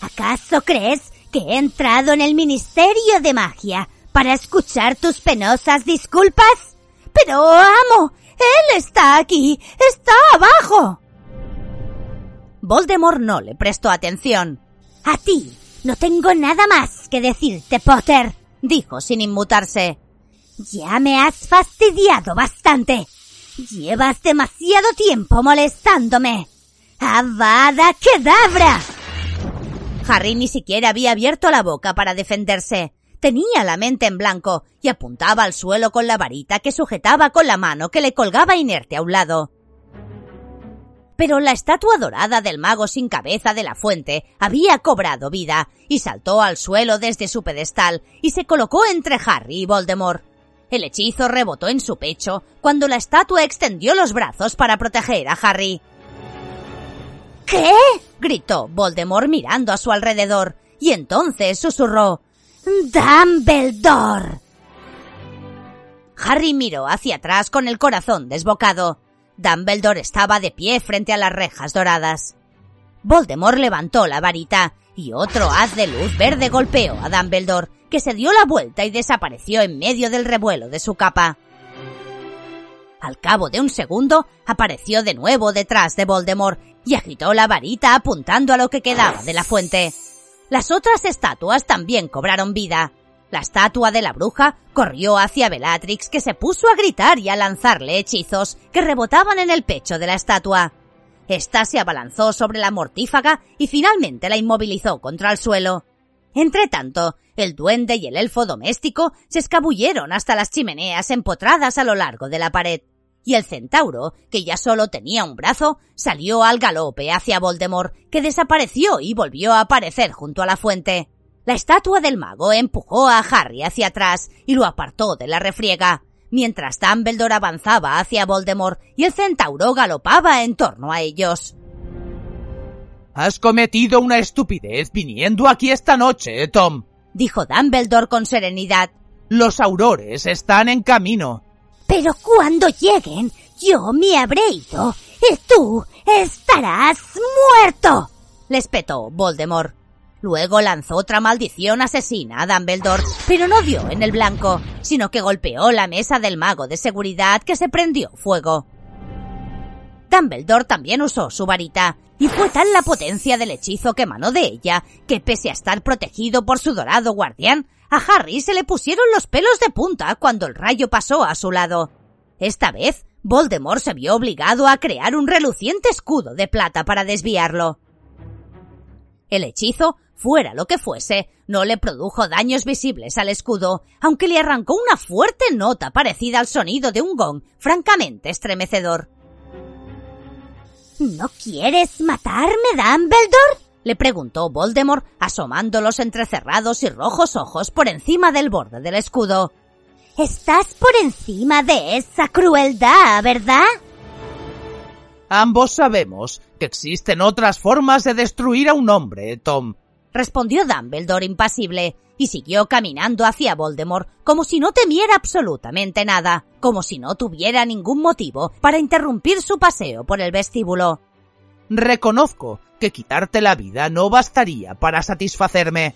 ¿Acaso crees que he entrado en el Ministerio de Magia para escuchar tus penosas disculpas? Pero, amo, él está aquí, está abajo. Voldemort no le prestó atención. A ti no tengo nada más que decirte, Potter, dijo sin inmutarse. Ya me has fastidiado bastante. Llevas demasiado tiempo molestándome. ¡Avada Kedavra! Harry ni siquiera había abierto la boca para defenderse. Tenía la mente en blanco y apuntaba al suelo con la varita que sujetaba con la mano que le colgaba inerte a un lado. Pero la estatua dorada del mago sin cabeza de la fuente había cobrado vida y saltó al suelo desde su pedestal y se colocó entre Harry y Voldemort. El hechizo rebotó en su pecho cuando la estatua extendió los brazos para proteger a Harry. ¿Qué? gritó Voldemort mirando a su alrededor, y entonces susurró Dumbledore. Harry miró hacia atrás con el corazón desbocado. Dumbledore estaba de pie frente a las rejas doradas. Voldemort levantó la varita y otro haz de luz verde golpeó a Dumbledore, que se dio la vuelta y desapareció en medio del revuelo de su capa. Al cabo de un segundo, apareció de nuevo detrás de Voldemort y agitó la varita apuntando a lo que quedaba de la fuente. Las otras estatuas también cobraron vida. La estatua de la bruja corrió hacia Bellatrix que se puso a gritar y a lanzarle hechizos que rebotaban en el pecho de la estatua. Esta se abalanzó sobre la mortífaga y finalmente la inmovilizó contra el suelo. Entretanto, el duende y el elfo doméstico se escabulleron hasta las chimeneas empotradas a lo largo de la pared y el centauro, que ya solo tenía un brazo, salió al galope hacia Voldemort, que desapareció y volvió a aparecer junto a la fuente. La estatua del mago empujó a Harry hacia atrás y lo apartó de la refriega, mientras Dumbledore avanzaba hacia Voldemort y el centauro galopaba en torno a ellos. Has cometido una estupidez viniendo aquí esta noche, Tom, dijo Dumbledore con serenidad. Los aurores están en camino. Pero cuando lleguen, yo me habré ido y tú estarás muerto, le espetó Voldemort. Luego lanzó otra maldición asesina a Dumbledore, pero no dio en el blanco, sino que golpeó la mesa del mago de seguridad que se prendió fuego. Dumbledore también usó su varita, y fue tal la potencia del hechizo que emanó de ella, que pese a estar protegido por su dorado guardián, a Harry se le pusieron los pelos de punta cuando el rayo pasó a su lado. Esta vez, Voldemort se vio obligado a crear un reluciente escudo de plata para desviarlo. El hechizo Fuera lo que fuese, no le produjo daños visibles al escudo, aunque le arrancó una fuerte nota parecida al sonido de un gong, francamente estremecedor. ¿No quieres matarme, Dumbledore? Le preguntó Voldemort, asomando los entrecerrados y rojos ojos por encima del borde del escudo. Estás por encima de esa crueldad, ¿verdad? Ambos sabemos que existen otras formas de destruir a un hombre, Tom, respondió Dumbledore impasible, y siguió caminando hacia Voldemort como si no temiera absolutamente nada, como si no tuviera ningún motivo para interrumpir su paseo por el vestíbulo. Reconozco que quitarte la vida no bastaría para satisfacerme.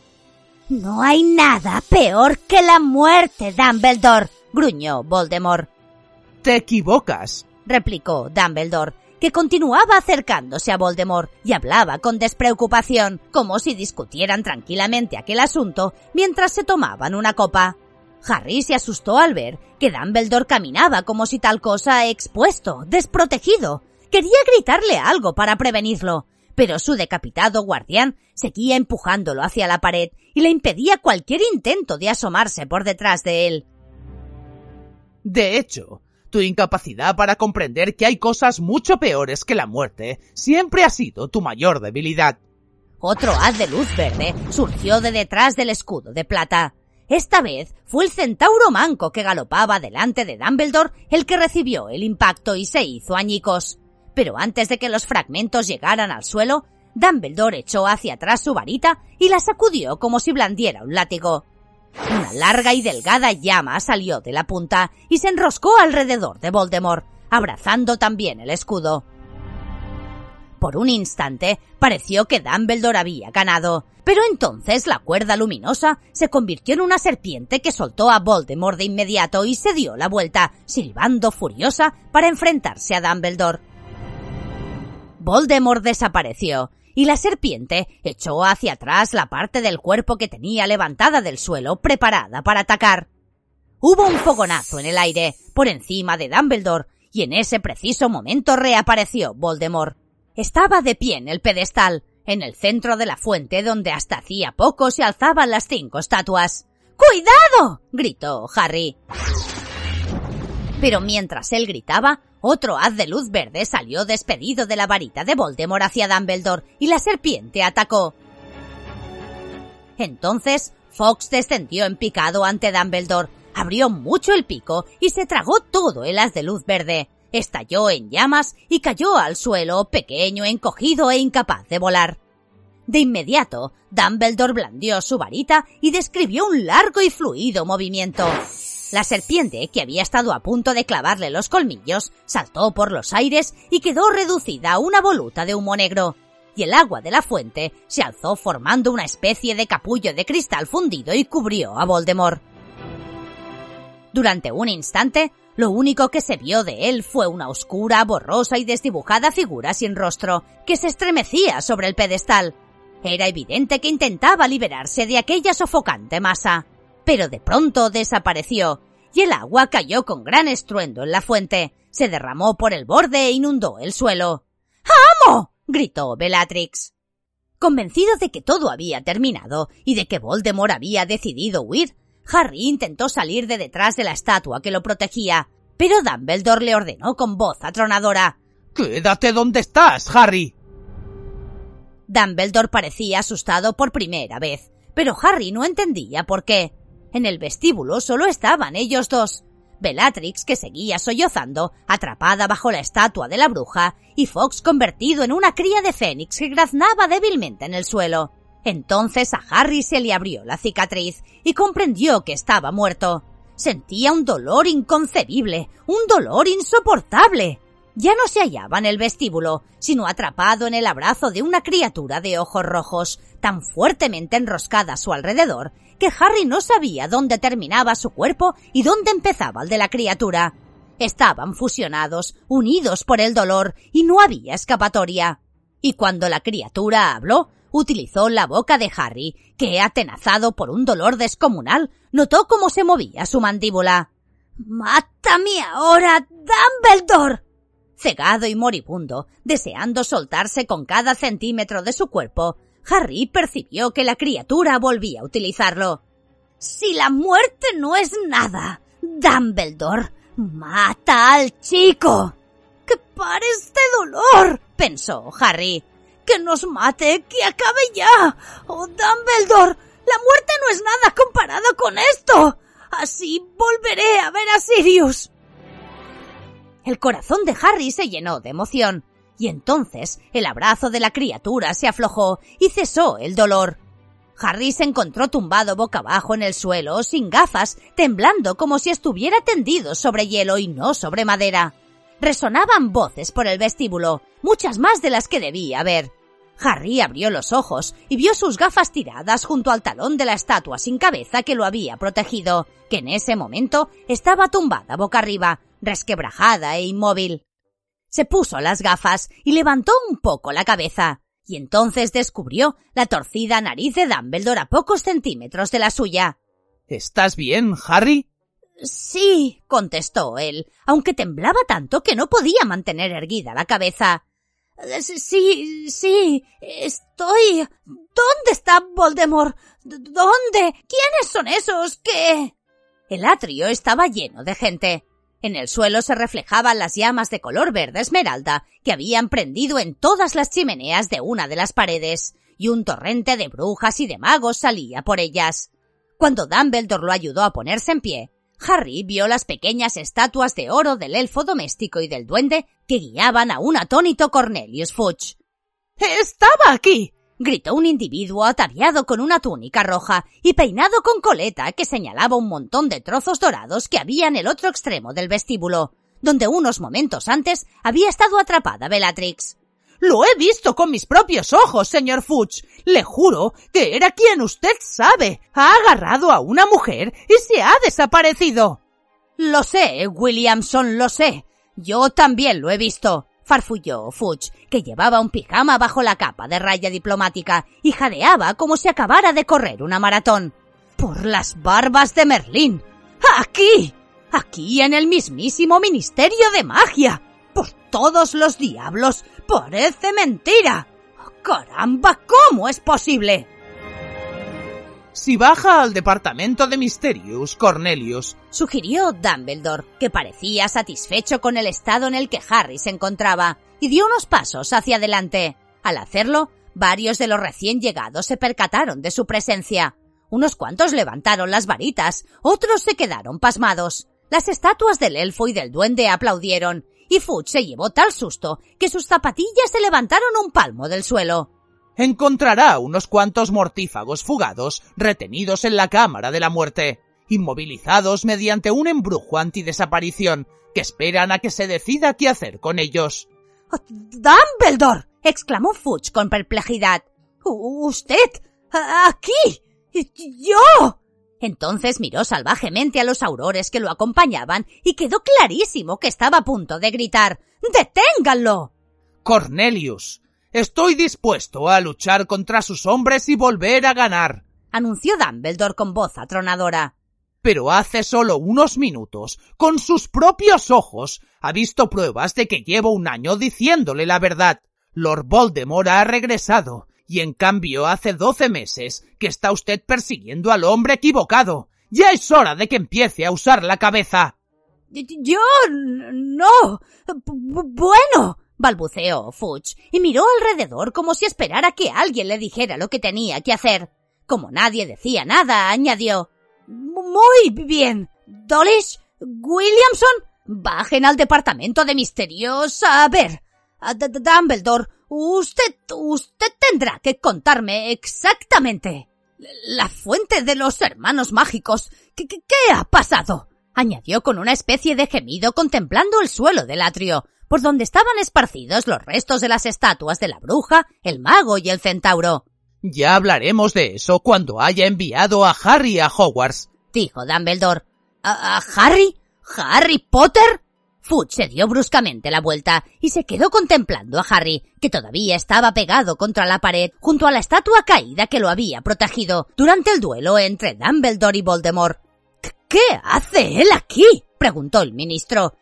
No hay nada peor que la muerte, Dumbledore, gruñó Voldemort. Te equivocas, replicó Dumbledore, que continuaba acercándose a Voldemort y hablaba con despreocupación, como si discutieran tranquilamente aquel asunto mientras se tomaban una copa. Harry se asustó al ver que Dumbledore caminaba como si tal cosa expuesto, desprotegido. Quería gritarle algo para prevenirlo, pero su decapitado guardián seguía empujándolo hacia la pared y le impedía cualquier intento de asomarse por detrás de él. De hecho, tu incapacidad para comprender que hay cosas mucho peores que la muerte siempre ha sido tu mayor debilidad. Otro haz de luz verde surgió de detrás del escudo de plata. Esta vez fue el centauro manco que galopaba delante de Dumbledore el que recibió el impacto y se hizo añicos. Pero antes de que los fragmentos llegaran al suelo, Dumbledore echó hacia atrás su varita y la sacudió como si blandiera un látigo. Una larga y delgada llama salió de la punta y se enroscó alrededor de Voldemort, abrazando también el escudo. Por un instante pareció que Dumbledore había ganado, pero entonces la cuerda luminosa se convirtió en una serpiente que soltó a Voldemort de inmediato y se dio la vuelta, silbando furiosa para enfrentarse a Dumbledore. Voldemort desapareció y la serpiente echó hacia atrás la parte del cuerpo que tenía levantada del suelo, preparada para atacar. Hubo un fogonazo en el aire, por encima de Dumbledore, y en ese preciso momento reapareció Voldemort. Estaba de pie en el pedestal, en el centro de la fuente donde hasta hacía poco se alzaban las cinco estatuas. ¡Cuidado! gritó Harry. Pero mientras él gritaba, otro haz de luz verde salió despedido de la varita de Voldemort hacia Dumbledore y la serpiente atacó. Entonces, Fox descendió en picado ante Dumbledore, abrió mucho el pico y se tragó todo el haz de luz verde. Estalló en llamas y cayó al suelo, pequeño, encogido e incapaz de volar. De inmediato, Dumbledore blandió su varita y describió un largo y fluido movimiento. La serpiente, que había estado a punto de clavarle los colmillos, saltó por los aires y quedó reducida a una voluta de humo negro, y el agua de la fuente se alzó formando una especie de capullo de cristal fundido y cubrió a Voldemort. Durante un instante, lo único que se vio de él fue una oscura, borrosa y desdibujada figura sin rostro, que se estremecía sobre el pedestal. Era evidente que intentaba liberarse de aquella sofocante masa pero de pronto desapareció, y el agua cayó con gran estruendo en la fuente, se derramó por el borde e inundó el suelo. ¡Amo! gritó Bellatrix. Convencido de que todo había terminado y de que Voldemort había decidido huir, Harry intentó salir de detrás de la estatua que lo protegía, pero Dumbledore le ordenó con voz atronadora. Quédate donde estás, Harry. Dumbledore parecía asustado por primera vez, pero Harry no entendía por qué. En el vestíbulo solo estaban ellos dos. Bellatrix, que seguía sollozando, atrapada bajo la estatua de la bruja, y Fox convertido en una cría de fénix que graznaba débilmente en el suelo. Entonces a Harry se le abrió la cicatriz y comprendió que estaba muerto. Sentía un dolor inconcebible, un dolor insoportable. Ya no se hallaba en el vestíbulo, sino atrapado en el abrazo de una criatura de ojos rojos, tan fuertemente enroscada a su alrededor, que Harry no sabía dónde terminaba su cuerpo y dónde empezaba el de la criatura. Estaban fusionados, unidos por el dolor, y no había escapatoria. Y cuando la criatura habló, utilizó la boca de Harry, que, atenazado por un dolor descomunal, notó cómo se movía su mandíbula. ¡Mátame ahora, Dumbledore! Cegado y moribundo, deseando soltarse con cada centímetro de su cuerpo, Harry percibió que la criatura volvía a utilizarlo. Si la muerte no es nada, Dumbledore, mata al chico. ¡Que pare este dolor! pensó Harry. ¡Que nos mate! ¡Que acabe ya! ¡Oh, Dumbledore! La muerte no es nada comparado con esto. Así volveré a ver a Sirius. El corazón de Harry se llenó de emoción, y entonces el abrazo de la criatura se aflojó y cesó el dolor. Harry se encontró tumbado boca abajo en el suelo, sin gafas, temblando como si estuviera tendido sobre hielo y no sobre madera. Resonaban voces por el vestíbulo, muchas más de las que debía haber. Harry abrió los ojos y vio sus gafas tiradas junto al talón de la estatua sin cabeza que lo había protegido, que en ese momento estaba tumbada boca arriba, resquebrajada e inmóvil. Se puso las gafas y levantó un poco la cabeza, y entonces descubrió la torcida nariz de Dumbledore a pocos centímetros de la suya. ¿Estás bien, Harry? Sí, contestó él, aunque temblaba tanto que no podía mantener erguida la cabeza. Sí, sí, estoy. ¿Dónde está Voldemort? ¿Dónde? ¿Quiénes son esos que? El atrio estaba lleno de gente. En el suelo se reflejaban las llamas de color verde esmeralda que habían prendido en todas las chimeneas de una de las paredes, y un torrente de brujas y de magos salía por ellas. Cuando Dumbledore lo ayudó a ponerse en pie, Harry vio las pequeñas estatuas de oro del elfo doméstico y del duende que guiaban a un atónito Cornelius Fudge. ¡Estaba aquí! Gritó un individuo ataviado con una túnica roja y peinado con coleta que señalaba un montón de trozos dorados que había en el otro extremo del vestíbulo, donde unos momentos antes había estado atrapada Bellatrix. Lo he visto con mis propios ojos, señor Fudge. Le juro que era quien usted sabe. Ha agarrado a una mujer y se ha desaparecido. Lo sé, Williamson, lo sé. Yo también lo he visto, farfulló Fudge, que llevaba un pijama bajo la capa de raya diplomática y jadeaba como si acabara de correr una maratón. Por las barbas de Merlín. Aquí. Aquí en el mismísimo Ministerio de Magia. Por todos los diablos. Parece mentira. Caramba, ¿cómo es posible? Si baja al departamento de Misterios, Cornelius, sugirió Dumbledore, que parecía satisfecho con el estado en el que Harry se encontraba, y dio unos pasos hacia adelante. Al hacerlo, varios de los recién llegados se percataron de su presencia. Unos cuantos levantaron las varitas, otros se quedaron pasmados. Las estatuas del elfo y del duende aplaudieron, y Fudge se llevó tal susto que sus zapatillas se levantaron un palmo del suelo encontrará unos cuantos mortífagos fugados retenidos en la cámara de la muerte, inmovilizados mediante un embrujo antidesaparición que esperan a que se decida qué hacer con ellos. ¡Dumbledore! exclamó Fudge con perplejidad. ¿Usted? ¿Aquí? ¿Yo? Entonces miró salvajemente a los aurores que lo acompañaban y quedó clarísimo que estaba a punto de gritar ¡Deténganlo! Cornelius, Estoy dispuesto a luchar contra sus hombres y volver a ganar, anunció Dumbledore con voz atronadora. Pero hace solo unos minutos, con sus propios ojos, ha visto pruebas de que llevo un año diciéndole la verdad. Lord Voldemort ha regresado, y en cambio hace doce meses que está usted persiguiendo al hombre equivocado. Ya es hora de que empiece a usar la cabeza. Yo no. bueno balbuceó Fudge y miró alrededor como si esperara que alguien le dijera lo que tenía que hacer. Como nadie decía nada, añadió Muy bien. Dolish, Williamson, bajen al departamento de misterios a ver. Dumbledore, usted, usted tendrá que contarme exactamente. La fuente de los hermanos mágicos. ¿Qué, qué, qué ha pasado? añadió con una especie de gemido contemplando el suelo del atrio por donde estaban esparcidos los restos de las estatuas de la bruja, el mago y el centauro. Ya hablaremos de eso cuando haya enviado a Harry a Hogwarts, dijo Dumbledore. ¿A, Harry? ¿Harry Potter? Fudge se dio bruscamente la vuelta y se quedó contemplando a Harry, que todavía estaba pegado contra la pared junto a la estatua caída que lo había protegido durante el duelo entre Dumbledore y Voldemort. ¿Qué hace él aquí? preguntó el ministro.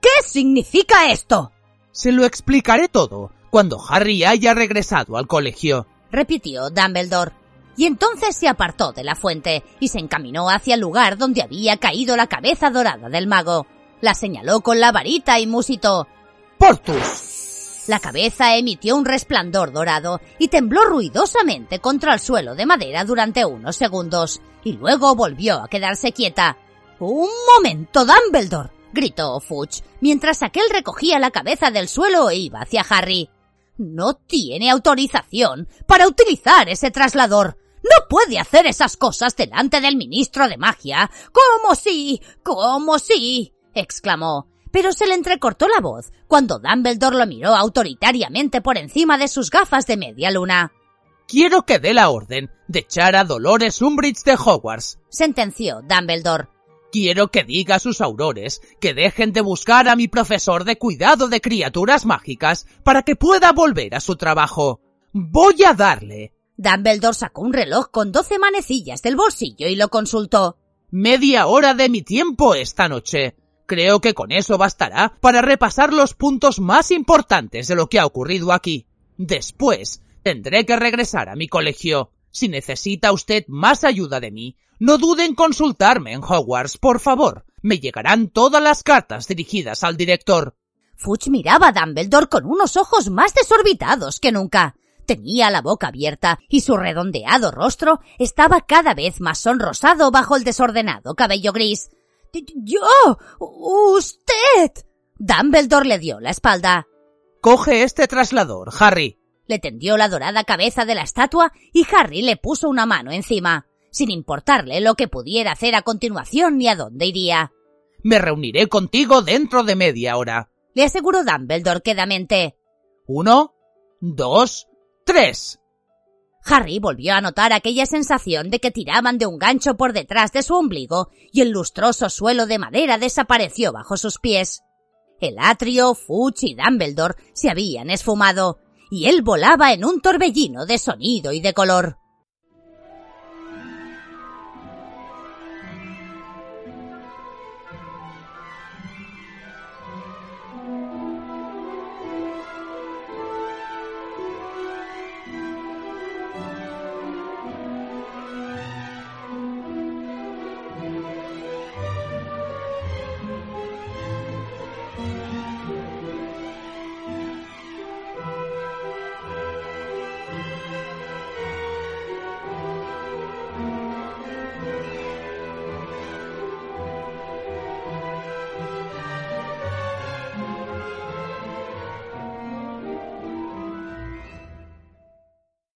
¿Qué significa esto? Se lo explicaré todo cuando Harry haya regresado al colegio, repitió Dumbledore. Y entonces se apartó de la fuente y se encaminó hacia el lugar donde había caído la cabeza dorada del mago. La señaló con la varita y musitó. ¡Portus! La cabeza emitió un resplandor dorado y tembló ruidosamente contra el suelo de madera durante unos segundos, y luego volvió a quedarse quieta. ¡Un momento, Dumbledore! Gritó Fudge, mientras aquel recogía la cabeza del suelo e iba hacia Harry. No tiene autorización para utilizar ese traslador. No puede hacer esas cosas delante del ministro de magia. ¿Cómo si? ¿Cómo si? exclamó. Pero se le entrecortó la voz cuando Dumbledore lo miró autoritariamente por encima de sus gafas de media luna. Quiero que dé la orden de echar a Dolores Umbridge de Hogwarts, sentenció Dumbledore. Quiero que diga a sus aurores que dejen de buscar a mi profesor de cuidado de criaturas mágicas para que pueda volver a su trabajo. Voy a darle. Dumbledore sacó un reloj con doce manecillas del bolsillo y lo consultó. Media hora de mi tiempo esta noche. Creo que con eso bastará para repasar los puntos más importantes de lo que ha ocurrido aquí. Después, tendré que regresar a mi colegio. Si necesita usted más ayuda de mí, no dude en consultarme en Hogwarts, por favor. Me llegarán todas las cartas dirigidas al director. Fudge miraba a Dumbledore con unos ojos más desorbitados que nunca. Tenía la boca abierta y su redondeado rostro estaba cada vez más sonrosado bajo el desordenado cabello gris. ¡Yo! ¡Usted! Dumbledore le dio la espalda. Coge este traslador, Harry. Le tendió la dorada cabeza de la estatua y Harry le puso una mano encima sin importarle lo que pudiera hacer a continuación ni a dónde iría. Me reuniré contigo dentro de media hora, le aseguró Dumbledore quedamente. Uno, dos, tres. Harry volvió a notar aquella sensación de que tiraban de un gancho por detrás de su ombligo y el lustroso suelo de madera desapareció bajo sus pies. El atrio, Fudge y Dumbledore se habían esfumado, y él volaba en un torbellino de sonido y de color.